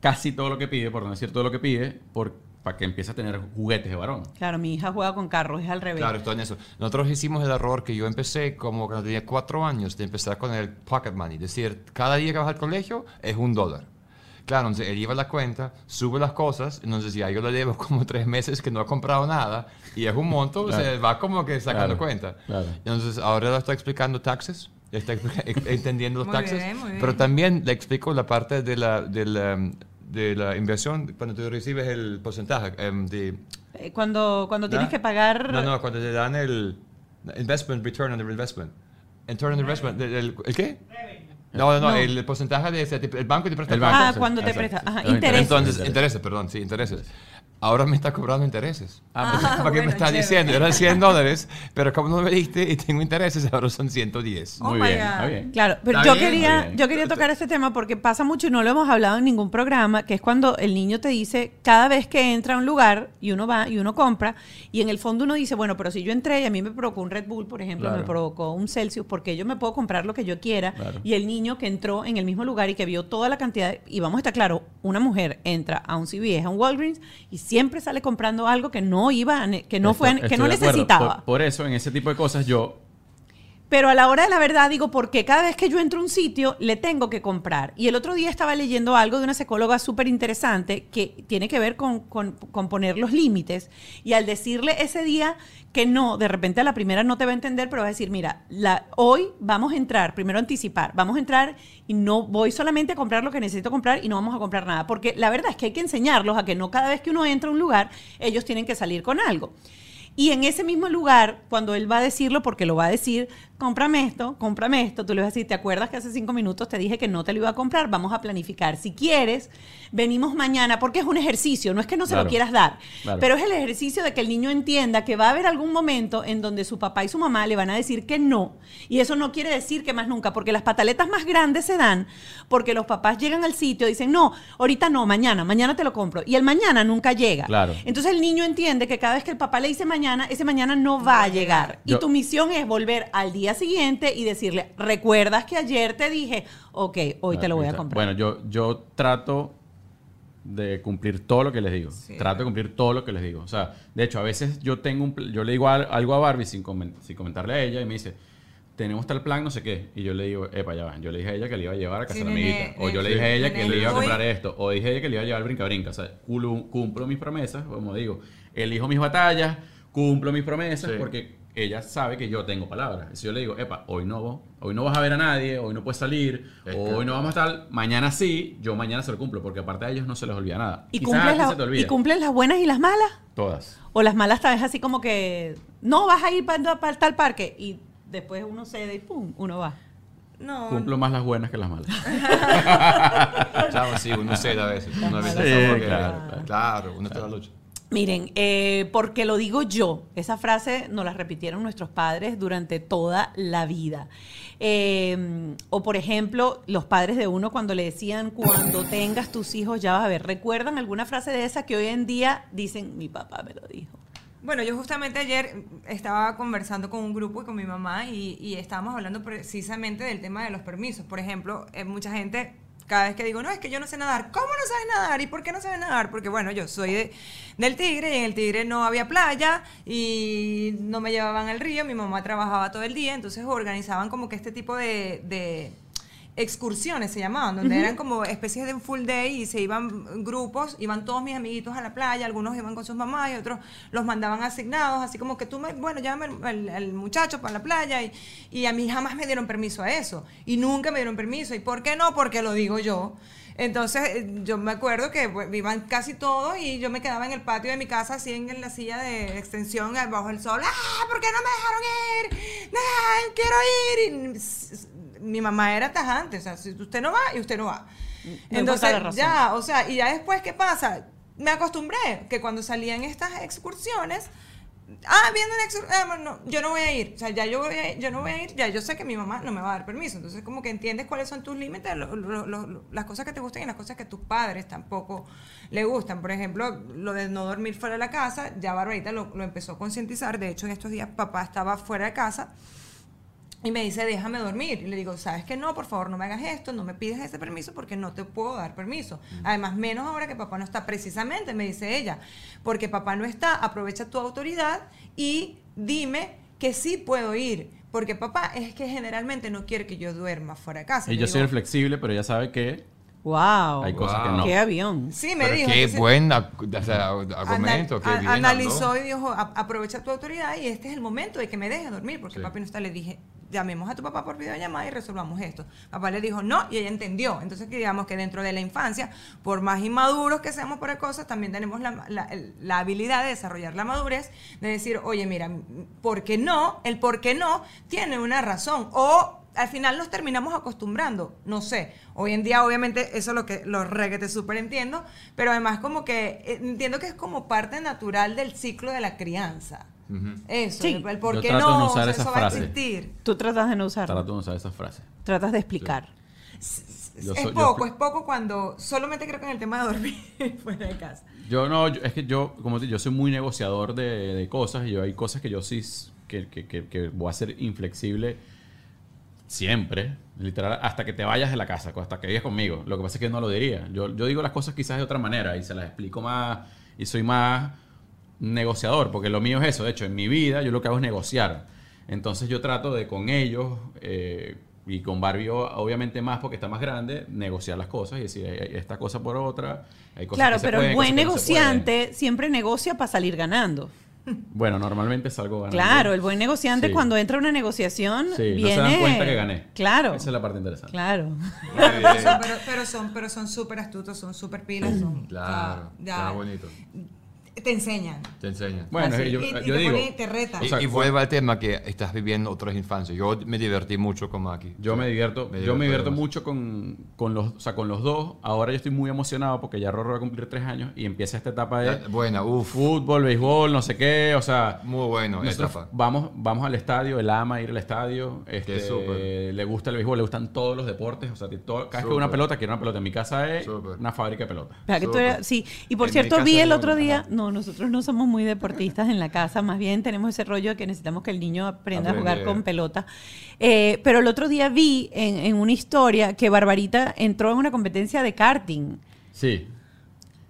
casi todo lo que pide, por no decir todo lo que pide, por, para que empiece a tener juguetes de varón. Claro, mi hija juega con carros, es al revés. Claro, estoy en eso. Nosotros hicimos el error que yo empecé como cuando tenía cuatro años de empezar con el pocket money. Es decir, cada día que vas al colegio es un dólar. Claro, entonces él lleva la cuenta, sube las cosas, entonces ya yo le debo como tres meses que no ha comprado nada y es un monto, Claro. se va como que sacando Claro, cuenta. claro. Entonces ahora le estoy explicando taxes, estoy expli- entendiendo los Muy taxes, bien, muy bien. pero también le explico la parte de la, de la, de la inversión cuando tú recibes el porcentaje em, de Eh, Cuando, cuando tienes que pagar... No, no, cuando te dan el investment, return on the investment. Return on the investment. ¿El, el- el qué? No, no, no, No. el porcentaje de ese tipo- el banco te presta El banco, Ah, sí, cuando te presta. Ajá, Los intereses. Entonces, Intereses. intereses, perdón, sí, intereses. Ahora me está cobrando intereses. Ah, ¿Para qué bueno, me está chévere. diciendo? Eran 100 dólares, pero como no me diste y tengo intereses, ahora son 110. Oh Muy bien, está bien. Claro, pero Está yo bien, quería, bien. yo quería tocar este tema porque pasa mucho y no lo hemos hablado en ningún programa, que es cuando el niño te dice, cada vez que entra a un lugar y uno va y uno compra, y en el fondo uno dice, bueno, pero si yo entré y a mí me provocó un Red Bull, por ejemplo, Claro. me provocó un Celsius, porque yo me puedo comprar lo que yo quiera, Claro. y el niño que entró en el mismo lugar y que vio toda la cantidad, y vamos a estar claro, una mujer entra a un CVS, a un Walgreens, y siempre sale comprando algo que no iba, a ne- que no fue, que no necesitaba. Por, por eso, en ese tipo de cosas, yo Pero a la hora de la verdad digo, porque cada vez que yo entro a un sitio, le tengo que comprar. Y el otro día estaba leyendo algo de una psicóloga súper interesante que tiene que ver con, con- con poner los límites. Y al decirle ese día que no, de repente a la primera no te va a entender, pero va a decir, mira, la, hoy vamos a entrar, primero anticipar, vamos a entrar y no voy solamente a comprar lo que necesito comprar y no vamos a comprar nada. Porque la verdad es que hay que enseñarlos a que no cada vez que uno entra a un lugar, ellos tienen que salir con algo. Y en ese mismo lugar, cuando él va a decirlo, porque lo va a decir, cómprame esto, cómprame esto, tú le vas a decir, ¿te acuerdas que hace cinco minutos te dije que no te lo iba a comprar? Vamos a planificar. Si quieres, venimos mañana, porque es un ejercicio, no es que no se Claro. lo quieras dar, Claro. pero es el ejercicio de que el niño entienda que va a haber algún momento en donde su papá y su mamá le van a decir que no. Y eso no quiere decir que más nunca, porque las pataletas más grandes se dan porque los papás llegan al sitio y dicen, no, ahorita no, mañana, mañana te lo compro. Y el mañana nunca llega. Claro. Entonces el niño entiende que cada vez que el papá le dice mañana, ese mañana no va a llegar. Y tu misión es volver al día siguiente y decirle, ¿recuerdas que ayer te dije, ok, hoy te lo voy a comprar? Bueno, yo, yo trato de cumplir todo lo que les digo. Sí, trato de cumplir todo lo que les digo. O sea, de hecho, a veces yo tengo un yo le digo al- algo a Barbie sin, sin comentarle a ella y me dice, tenemos tal plan, no sé qué. Y yo le digo, epa, ya va. Yo le dije a ella que le iba a llevar a casa Sí, de la nene, amiguita. O yo le dije a ella nene, que le iba a voy- comprar esto. O dije a ella que le iba a llevar brinca-brinca. O sea, cumplo mis promesas, como digo. Elijo mis batallas, cumplo mis promesas Sí. porque ella sabe que yo tengo palabras. Si yo le digo, epa, hoy no, hoy no vas a ver a nadie, hoy no puedes salir, Es que- hoy no vamos a estar, mañana sí, yo mañana se lo cumplo, porque aparte a ellos no se les olvida nada. ¿Y, cumples la- se te olvida. ¿Y cumples las buenas y las malas? Todas. O las malas tal vez así como que, no, vas a ir para, tal parque. Y después uno cede y pum, uno va. No, Cumplo más las buenas que las malas. Chavo, sí, uno se da a veces. Uno a veces Sí, claro, claro. claro, uno está en la lucha. Miren, eh, porque lo digo yo, esa frase nos la repitieron nuestros padres durante toda la vida. Eh, o por ejemplo, los padres de uno cuando le decían, cuando tengas tus hijos ya vas a ver. ¿Recuerdan alguna frase de esa que hoy en día dicen, mi papá me lo dijo? Bueno, yo justamente ayer estaba conversando con un grupo y con mi mamá y, y estábamos hablando precisamente del tema de los permisos. Por ejemplo, eh, mucha gente, cada vez que digo, no, es que yo no sé nadar, ¿cómo no sabes nadar? ¿Y por qué no sabes nadar? Porque bueno, yo soy de- del Tigre y en el Tigre no había playa y no me llevaban al río, mi mamá trabajaba todo el día, entonces organizaban como que este tipo de... de excursiones se llamaban, donde eran como especies de full day y se iban grupos, iban todos mis amiguitos a la playa, algunos iban con sus mamás y otros los mandaban asignados, así como que tú, me, bueno, llámame al, al muchacho para la playa y, y a mí jamás me dieron permiso a eso y nunca me dieron permiso. ¿Y por qué no? Porque lo digo yo. Entonces eh, yo me acuerdo que pues, iban casi todos y yo me quedaba en el patio de mi casa así en, la silla de extensión eh, bajo el sol. ¡Ah! ¿Por qué no me dejaron ir? ¡Ah! ¡Quiero ir! Y, mi mamá era tajante, o sea, si usted no va y usted no va. Entonces, la ya, o sea, y ya después, ¿qué pasa? Me acostumbré que cuando salían estas excursiones, ah, viendo una excursión, no, yo no voy a ir, o sea, ya yo, voy a, yo no voy a ir, ya yo sé que mi mamá no me va a dar permiso, entonces como que entiendes cuáles son tus límites, lo- lo- las cosas que te gustan y las cosas que tus padres tampoco le gustan. Por ejemplo, lo de no dormir fuera de la casa, ya Barbarita lo, lo empezó a concientizar, de hecho en estos días papá estaba fuera de casa. Y me dice, déjame dormir. Y le digo, ¿sabes que no? Por favor, no me hagas esto, no me pides ese permiso porque no te puedo dar permiso. Además, menos ahora que papá no está, precisamente, me dice ella, porque papá no está, aprovecha tu autoridad y dime que sí puedo ir. Porque papá es que generalmente no quiere que yo duerma fuera de casa. Y Le yo digo, soy el flexible, pero ella sabe que Wow. hay cosas que no. Qué avión. Sí, me Pero dijo. qué buen ac- o sea, argumento, Ana- qué a- bien analizó y dijo, "A- aprovecha tu autoridad y este es el momento de que me dejes dormir, porque Sí. papi no está. Le dije, llamemos a tu papá por videollamada y resolvamos esto. Papá le dijo no y ella entendió. Entonces, digamos que dentro de la infancia, por más inmaduros que seamos para cosas, también tenemos la habilidad de desarrollar la madurez, de decir, oye, mira, ¿por qué no? El por qué no tiene una razón. O al final nos terminamos acostumbrando, no sé. Hoy en día, obviamente, eso es lo que los reguetes súper entiendo, pero además como que eh, entiendo que es como parte natural del ciclo de la crianza. Ujú. Eso, Sí. el, el por qué no, no o usar sea, esa eso va a frase. existir. Tú tratas de no usarlo. Trato de usar esas frases. Tratas de explicar. Yo es poco, es poco cuando solamente creo que en el tema de dormir fuera de casa. Yo no, yo- es que yo, como te digo, yo soy muy negociador de, de cosas y yo hay cosas que yo sí, que, que, que, que voy a ser inflexible siempre, literal, hasta que te vayas de la casa, hasta que vayas conmigo. Lo que pasa es que no lo diría. Yo, yo digo las cosas quizás de otra manera y se las explico más y soy más negociador, porque lo mío es eso. De hecho, en mi vida yo lo que hago es negociar. Entonces yo trato de con ellos eh, y con Barbie obviamente más porque está más grande, negociar las cosas y decir "Hay- hay esta cosa por otra. Hay cosas Claro, que pero el pueden, buen cosas que no se pueden". negociante siempre negocia para salir ganando. Bueno, normalmente salgo ganando. Claro, el buen negociante Sí. cuando entra a una negociación Sí, viene... no se dan cuenta que gané. Claro, Esa es la parte interesante. claro. Pero son- pero, pero son pero son súper astutos, son súper pilas, son Claro, ya, está bonito. Te enseñan. Te enseña. Bueno, Así. yo, y, y te digo, ponen- te retan. Y, O sea, y vuelve al tema que estás viviendo otras infancias. Yo me divertí mucho con Maki. yo me divierto, Me yo me divierto además. mucho con, con los, o sea, con los dos. Ahora yo estoy muy emocionado porque ya Rorro va a cumplir tres años y empieza esta etapa de Ah, Buena, uff. fútbol, béisbol, no sé qué, o sea, Muy bueno, etapa. vamos, vamos al estadio, él ama ir al estadio, este, súper. le gusta el béisbol, le gustan todos los deportes, o sea, todo- cada vez que una pelota, quiere una pelota. En mi casa es una fábrica de pelotas. Sí, y por En cierto, vi el otro día. No, nosotros no somos muy deportistas en la casa, más bien tenemos ese rollo de que necesitamos que el niño aprenda a jugar con pelota. Eh, pero el otro día vi en, en una historia que Barbarita entró en una competencia de karting. Sí,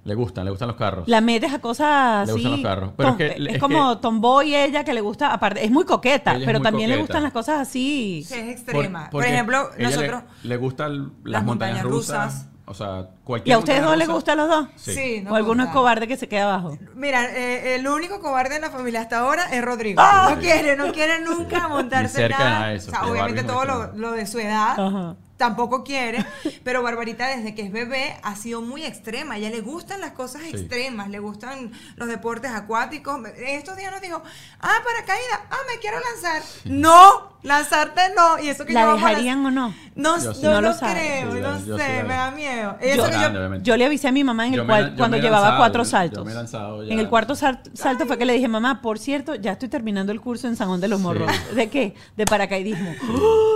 le gustan, le gustan los carros. La metes a cosas Le así. gustan los carros, pero tom- es que- es como tomboy ella que le gusta, aparte, es muy coqueta, es pero muy también le gustan las cosas así. Sí, es extrema. Por, ejemplo, le- nosotros Le, gustan las, las montañas, montañas rusas. rusas. O sea, ¿Y cualquier a ustedes dos les rusa- gusta a los dos? Sí. Sí, nos ¿O alguno es cobarde que se queda abajo? Mira, eh, el único cobarde en la familia hasta ahora es Rodrigo. ¡Ah! No quiere, no quiere nunca montarse cerca nada. de eso, O sea, obviamente todo lo, lo de su edad Ajá. Tampoco quiere, pero Barbarita desde que es bebé ha sido muy extrema. A ella le gustan las cosas Sí. extremas, le gustan los deportes acuáticos. En estos días nos dijo, ah, paracaídas, ah, me quiero lanzar. No, lanzarte no. Y eso que ¿La yo vamos a dejarían o no? No, Yo sí. no, No lo lo creo, Sí, no yo- yo sé, me da miedo. Yo- Eso que yo- Grande, obviamente. Yo le avisé a mi mamá en el cual, cuando llevaba lanzado, cuatro saltos. yo me he lanzado ya. En el cuarto sal- salto fue que le dije, mamá, por cierto, ya estoy terminando el curso en San Juan de los Morros. ¿De qué? De paracaidismo.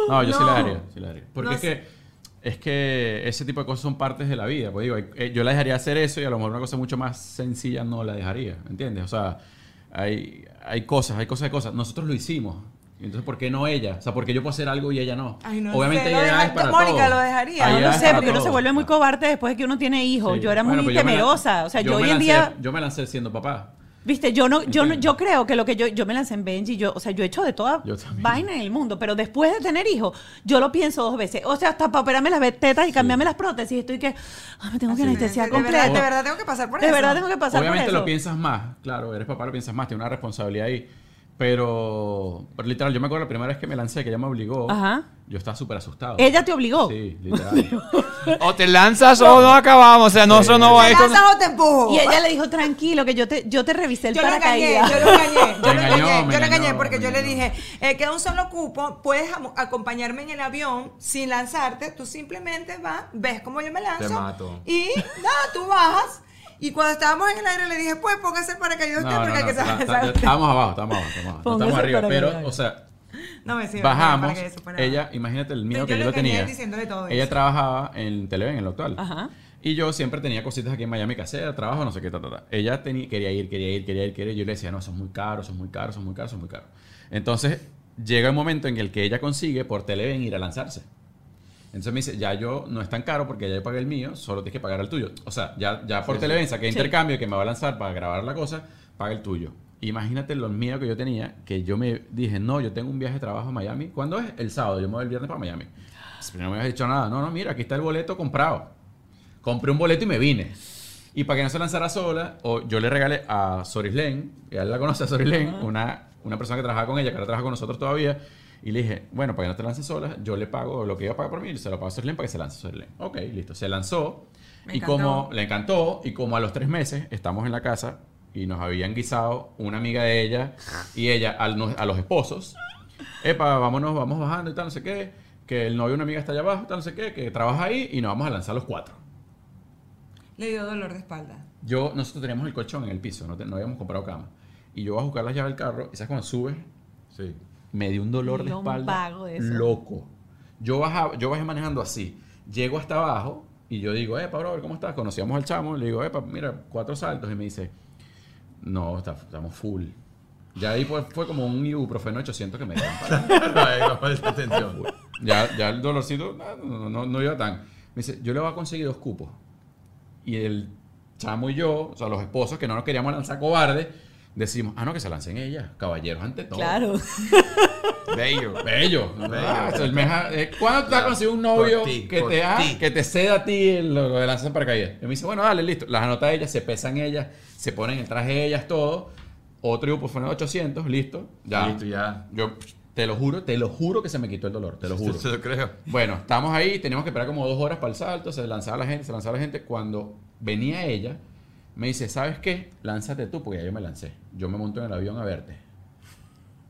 No, yo sí la daría, sí la daría. Porque No es que es que ese tipo de cosas son partes de la vida. Pues digo, eh, yo la dejaría hacer eso y a lo mejor una cosa mucho más sencilla no la dejaría, ¿entiendes? O sea, hay, hay cosas, hay cosas de cosas. Nosotros lo hicimos. Entonces, ¿por qué no ella? O sea, ¿por qué yo puedo hacer algo y ella no? Ay, no Obviamente sé, lo hay deja- edades para Mónica todo. lo dejaría. Hay No edades sé, porque uno se vuelve muy cobarde después de que uno tiene hijos. Sí. Yo era Bueno, muy pues yo temerosa. o sea, yo, hoy me en lancé- día, Yo me lancé siendo papá. Viste, yo no, yo no, yo creo que lo que yo, yo me lancé en Benji, yo, o sea, yo he hecho de toda vaina en el mundo, pero después de tener hijos, yo lo pienso dos veces. O sea, hasta para operarme las tetas y cambiarme las prótesis, estoy que, ay, me tengo que De, anestesiar de verdad, completo. de verdad tengo que pasar por De eso. verdad tengo que pasar Obviamente por eso. lo piensas más, claro, eres papá, lo piensas más, tienes una responsabilidad ahí. Pero, pero literal, yo me acuerdo la primera vez que me lancé, que ella me obligó, Ajá. yo estaba súper asustado. Ella te obligó. Sí, literal. O te lanzas o no acabamos. O sea, no, eso no va ¿Te esto no- lanzas o te empujo? Y ella le dijo, tranquilo, que yo te, yo te revisé el Yo lo engañé, paracaídas. yo lo engañé, yo lo engañé, yo lo engañé engañó, porque yo le dije, eh, queda un solo cupo, puedes acompañarme en el avión sin lanzarte, tú simplemente vas, ves cómo yo me lanzo Te mato. y nada, tú bajas y cuando estábamos en el aire le dije, pues póngase el paracaídas usted no, porque no, hay que saber. está- saber- estábamos abajo, estábamos abajo, estamos, abajo, no Póngase estamos arriba. Pero, o sea, No me sirve, bajamos, para que eso, para- ella, imagínate el miedo Yo que yo le lo tenía. diciéndole todo Ella eso. trabajaba en Televen, en lo actual. Ajá. Y yo siempre tenía cositas aquí en Miami que hacer, trabajo, no sé qué, ta, ta, ta. Ella tenía, quería ir, quería ir, quería ir, quería ir. Yo le decía, no, eso es muy caro, eso es muy caro, eso es muy caro, eso es muy caro. Entonces, llega un momento en el que ella consigue por Televen ir a lanzarse. Entonces me dice, ya yo no es tan caro porque ya yo pagué el mío, solo tienes que pagar el tuyo. O sea, ya, ya por Sí, Televen saqué Sí. intercambio que me va a lanzar para grabar la cosa, paga el tuyo. Imagínate los miedos que yo tenía, que yo me dije, no, yo tengo un viaje de trabajo a Miami. ¿Cuándo es? El sábado, yo me voy el viernes para Miami. Pero no me habías dicho nada. No, no, mira, aquí está el boleto comprado. Compré un boleto y me vine. Y para que no se lanzara sola, o yo le regalé a Sorislen, que él la conoce a Sorislen, una, una persona que trabajaba con ella, que ahora trabaja con nosotros todavía, y le dije, bueno, para que no te lances sola, yo le pago lo que iba a pagar por mí, y se lo pago a Sorislen para que se lance Sorislen. Ok, listo. Se lanzó, Me y encantó. como le encantó, y como a los tres meses estamos en la casa, y nos habían guisado una amiga de ella y ella al no- a los esposos, epa, vámonos, vamos bajando y tal, no sé qué, que el novio de una amiga está allá abajo, tal, no sé qué, que trabaja ahí, y nos vamos a lanzar los cuatro. Le dio dolor de espalda. Yo, nosotros teníamos el colchón en el piso, no, te- no habíamos comprado cama. Y yo voy a buscar las llaves del carro, y sabes cuando subes, Sí. Me dio un dolor de espalda pago de eso. loco. Yo bajaba, yo bajé manejando así. Llego hasta abajo y yo digo, epa, brother, ¿cómo estás? Conocíamos al chamo, le digo, epa, mira, cuatro saltos. Y me dice, no, está- estamos full. Ya ahí fue, fue como un ibuprofeno 800 que me dieron. Falta atención. ya, ya el dolorcito no, no, no, no iba tan. Me dice, yo le voy a conseguir dos cupos. Y el chamo y yo, o sea, los esposos que no nos queríamos lanzar cobardes, decimos, ah, no, que se lancen ellas, caballeros ante todo. Claro. Bello. Bello. Bello. Ah, o sea, el meja- eh, ¿Cuándo tú has Claro. conseguido un novio ti, que, te, ah, que te ceda a ti lo, lo de lanzar paracaídas? Y me dice, bueno, dale, listo. Las anota ellas, se pesan ellas, se ponen el traje ellas, todo. Otro ibuprofeno de 800, listo. Ya. Listo, ya. Yo te lo juro, te lo juro que se me quitó el dolor, te lo juro. Se lo creo. Bueno, estamos ahí, teníamos que esperar como dos horas para el salto, se lanzaba la gente, se lanzaba la gente. Cuando venía ella, me dice, ¿sabes qué? Lánzate tú, porque ya yo me lancé. Yo me monto en el avión a verte.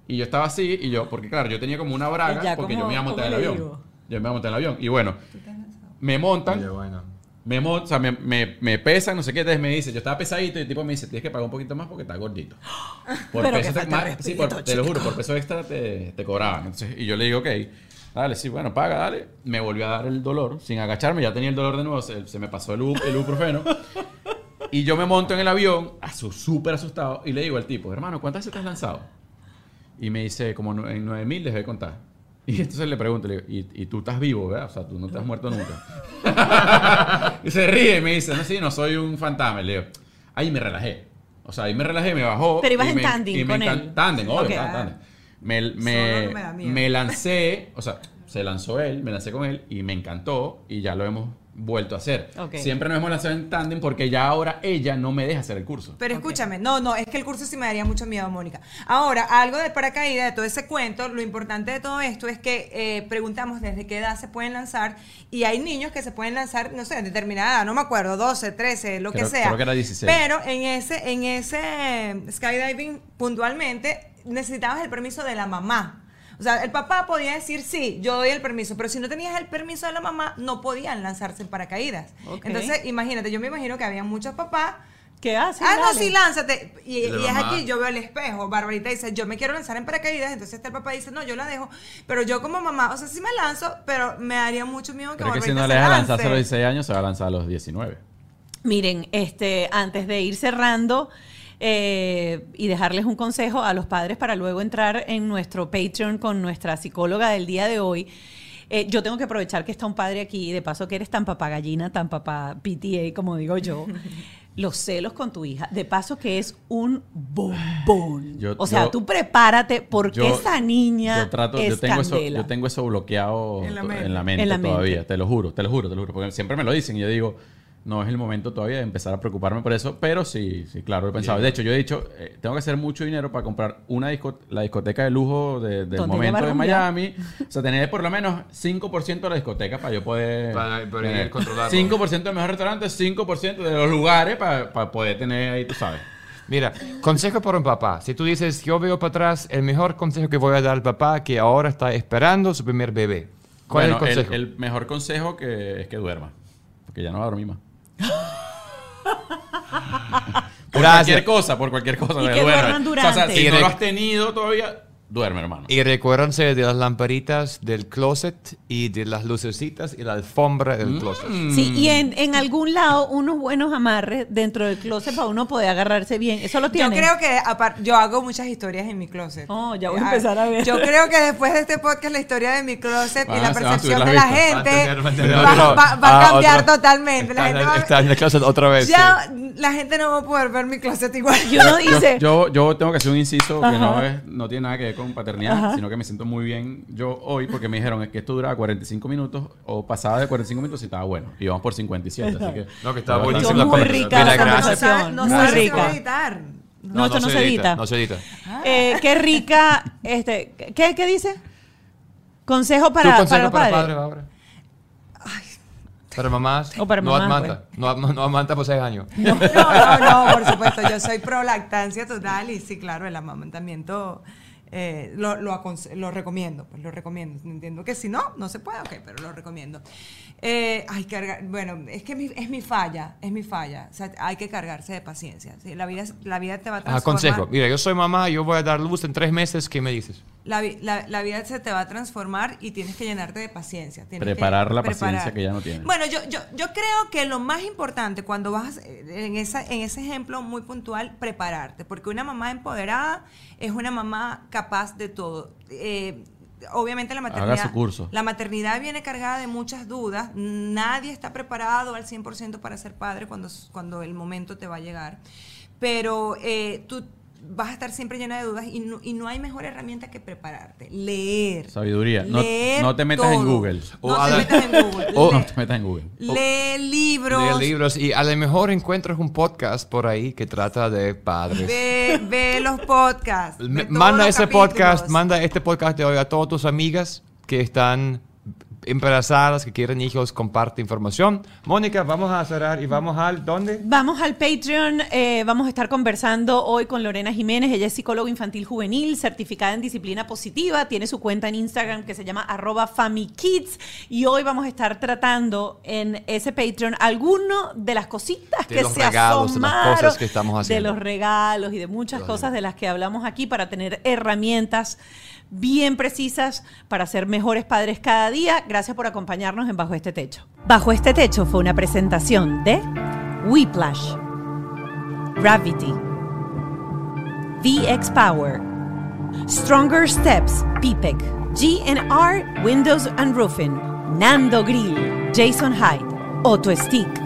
Y yo estaba así, y yo, porque claro, yo tenía como una braga, Ya, porque ¿cómo- yo me iba a montar en el avión. Yo me iba a montar en el avión. Y bueno, me montan, Oye, bueno. me, mon- o sea, me, me, me pesan, no sé qué, entonces me dice, yo estaba pesadito y el tipo me dice, tienes que pagar un poquito más porque estás gordito. Por Pero peso qué te- sí, por- te lo juro, por peso extra te, te cobraban. Entonces, y yo le digo, ok, dale, sí, bueno, paga, dale. Me volvió a dar el dolor, sin agacharme, ya tenía el dolor de nuevo, se, se me pasó el, el ibuprofeno. y yo me monto en el avión, súper asustado, y le digo al tipo, hermano, ¿cuántas veces te has lanzado? Y me dice, como en 9000 les voy a contar. Y entonces le pregunto, le digo, ¿y, y tú estás vivo, ¿verdad? O sea, tú no te has muerto nunca. y se ríe y me dice, no, sí, no soy un fantasma. Le digo, ahí me relajé. O sea, ahí me relajé, me bajó. Pero ibas en me con él. Obvio, Ok. tándem, tándem. Me, me, no me lancé, o sea, se lanzó él, me lancé con él y me encantó y ya lo hemos vuelto a hacer. Ok. Siempre nos hemos lanzado en tándem porque ya ahora ella no me deja hacer el curso. Pero escúchame, no, no, es que el curso sí me daría mucho miedo, Mónica. Ahora, algo de paracaídas, de todo ese cuento, lo importante de todo esto es que eh, preguntamos desde qué edad se pueden lanzar y hay niños que se pueden lanzar, no sé, en determinada edad, no me acuerdo, 12, 13, lo Creo- que sea. creo que era 16. Pero en ese, en ese skydiving, puntualmente, necesitabas el permiso de la mamá. O sea, el papá podía decir, sí, yo doy el permiso, pero si no tenías el permiso de la mamá, no podían lanzarse en paracaídas. Entonces, imagínate, yo me imagino que había muchos papás ¿Qué haces? ah, no, sí, lánzate. Y, es aquí, yo veo el espejo. Barbarita dice, yo me quiero lanzar en paracaídas. Entonces este el papá dice, no, yo la dejo. Pero yo como mamá, o sea, sí me lanzo, pero me daría mucho miedo que Creo que si Barbarita no le deja lance. lanzarse a los 16 años, se va a lanzar a los 19. Miren, este, antes de ir cerrando, eh, y dejarles un consejo a los padres para luego entrar en nuestro Patreon con nuestra psicóloga del día de hoy. Eh, yo tengo que aprovechar que está un padre aquí, de paso que eres tan papagallina, tan papá PTA, como digo yo. Los celos con tu hija, de paso que es un bombón. Yo- o sea, yo- tú prepárate porque Yo- esa niña yo trato, es yo tengo eso, yo tengo eso bloqueado En la to- mente. en la mente, En la mente. todavía, te lo juro, te lo juro, te lo juro, porque siempre me lo dicen y yo digo, no es el momento todavía de empezar a preocuparme por eso, pero sí, sí, claro, he pensado. De hecho, yo he dicho, eh, tengo que hacer mucho dinero para comprar una disco- la discoteca de lujo de- del ¿Dónde ella momento de? Miami, o sea, tener por lo menos 5% de la discoteca para yo poder Para- para tener controlarlo. 5% del mejor restaurante, 5% de los lugares para, para poder tener ahí, tú sabes. Mira, consejo para un papá. Si tú dices, yo veo para atrás, el mejor consejo que voy a dar al papá que ahora está esperando su primer bebé. ¿Cuál Bueno, es el consejo? el mejor consejo que es que duerma, porque ya no va a dormir más. Por Gracias. cualquier cosa, por cualquier cosa. Y que duerman sea, o sea, durante. si no lo has tenido todavía, duerme, hermano. Y recuérdense de las lamparitas del closet y de las lucecitas y la alfombra del closet. Sí, Mm. y en, en algún lado unos buenos amarres dentro del closet para uno poder agarrarse bien. Eso lo Yo tiene. creo que yo hago muchas historias en mi closet. Oh, ya voy a Ah, empezar a ver. Yo creo que después de este podcast la historia de mi closet y la percepción de la gente Va a tener- va a tener va, va- va a ah, cambiar otro- totalmente. La Está, gente en- va- está en el closet otra vez. ya sí. la gente no va a poder ver mi closet igual. Y uno dice, Yo, yo tengo que hacer un inciso que no, es, no tiene nada que ver con paternidad, Ajá. sino que me siento muy bien yo hoy porque me dijeron es que esto duraba 45 minutos o pasaba de 45 minutos y estaba bueno. Y vamos por 57, así que... No, que Pero buenísimo Muy la rica la conversación. no no Muy rica. No, esto no se edita. No se edita. eh, qué rica, este, ¿qué, qué dice? Consejo para, ¿Tu consejo para los para, padres. padres? Para mamás. O para no mamás, amanta. No, am- no amanta por seis años. No, no, no, por supuesto. Yo soy pro lactancia total y sí, claro, el amamantamiento eh, lo, lo, lo recomiendo. Pues lo recomiendo. Entiendo que si no, no se puede, ok, pero lo recomiendo. Eh, ay, cargar, bueno, es que mi- es mi falla, es mi falla. O sea, hay que cargarse de paciencia. ¿sí? La, vida, la vida te va a Ah, transformar. consejo. Mira, yo soy mamá, yo voy a dar luz en tres meses. ¿Qué me dices? La, la- la vida se te va a transformar y tienes que llenarte de paciencia. tienes que Preparar la paciencia que ya no tienes. Bueno, yo, yo, yo creo que lo más importante cuando vas eh, en, esa, en ese ejemplo muy puntual, prepararte. Porque una mamá empoderada es una mamá capaz de todo. Eh, obviamente la maternidad, su curso. la maternidad viene cargada de muchas dudas. Nadie está preparado al 100% para ser padre cuando, cuando el momento te va a llegar. Pero eh, tú vas a estar siempre llena de dudas y no, y no hay mejor herramienta que prepararte. Leer. Sabiduría. No, Leer no te metas en. Google. O No te metas en Google. o- No Lee- te metas en Google. Lee libros. Leer libros y a lo mejor encuentras un podcast por ahí que trata de padres. Ve, ve los podcasts. Manda los ese capítulos. podcast, manda este podcast de hoy a todas tus amigas que están embarazadas, que quieren hijos, comparte información. Mónica, vamos a cerrar y vamos al ¿dónde? Vamos al Patreon, eh, vamos a estar conversando hoy con Lorena Jiménez, ella es psicóloga infantil juvenil, certificada en disciplina positiva, tiene su cuenta en Instagram que se llama arroba FamiKids y hoy vamos a estar tratando en ese Patreon alguno de las cositas De que los se regalos, de las asomaron, cosas que estamos de haciendo. los regalos y de muchas cosas de las que hablamos aquí para tener herramientas bien precisas para ser mejores padres cada día. Gracias por acompañarnos en Bajo este Techo. Bajo este Techo fue una presentación de Whiplash, Gravity, VX Power, Stronger Steps, PPEC, GNR Windows and Roofing, Nando Grill, Jason Hyde, Auto Stick.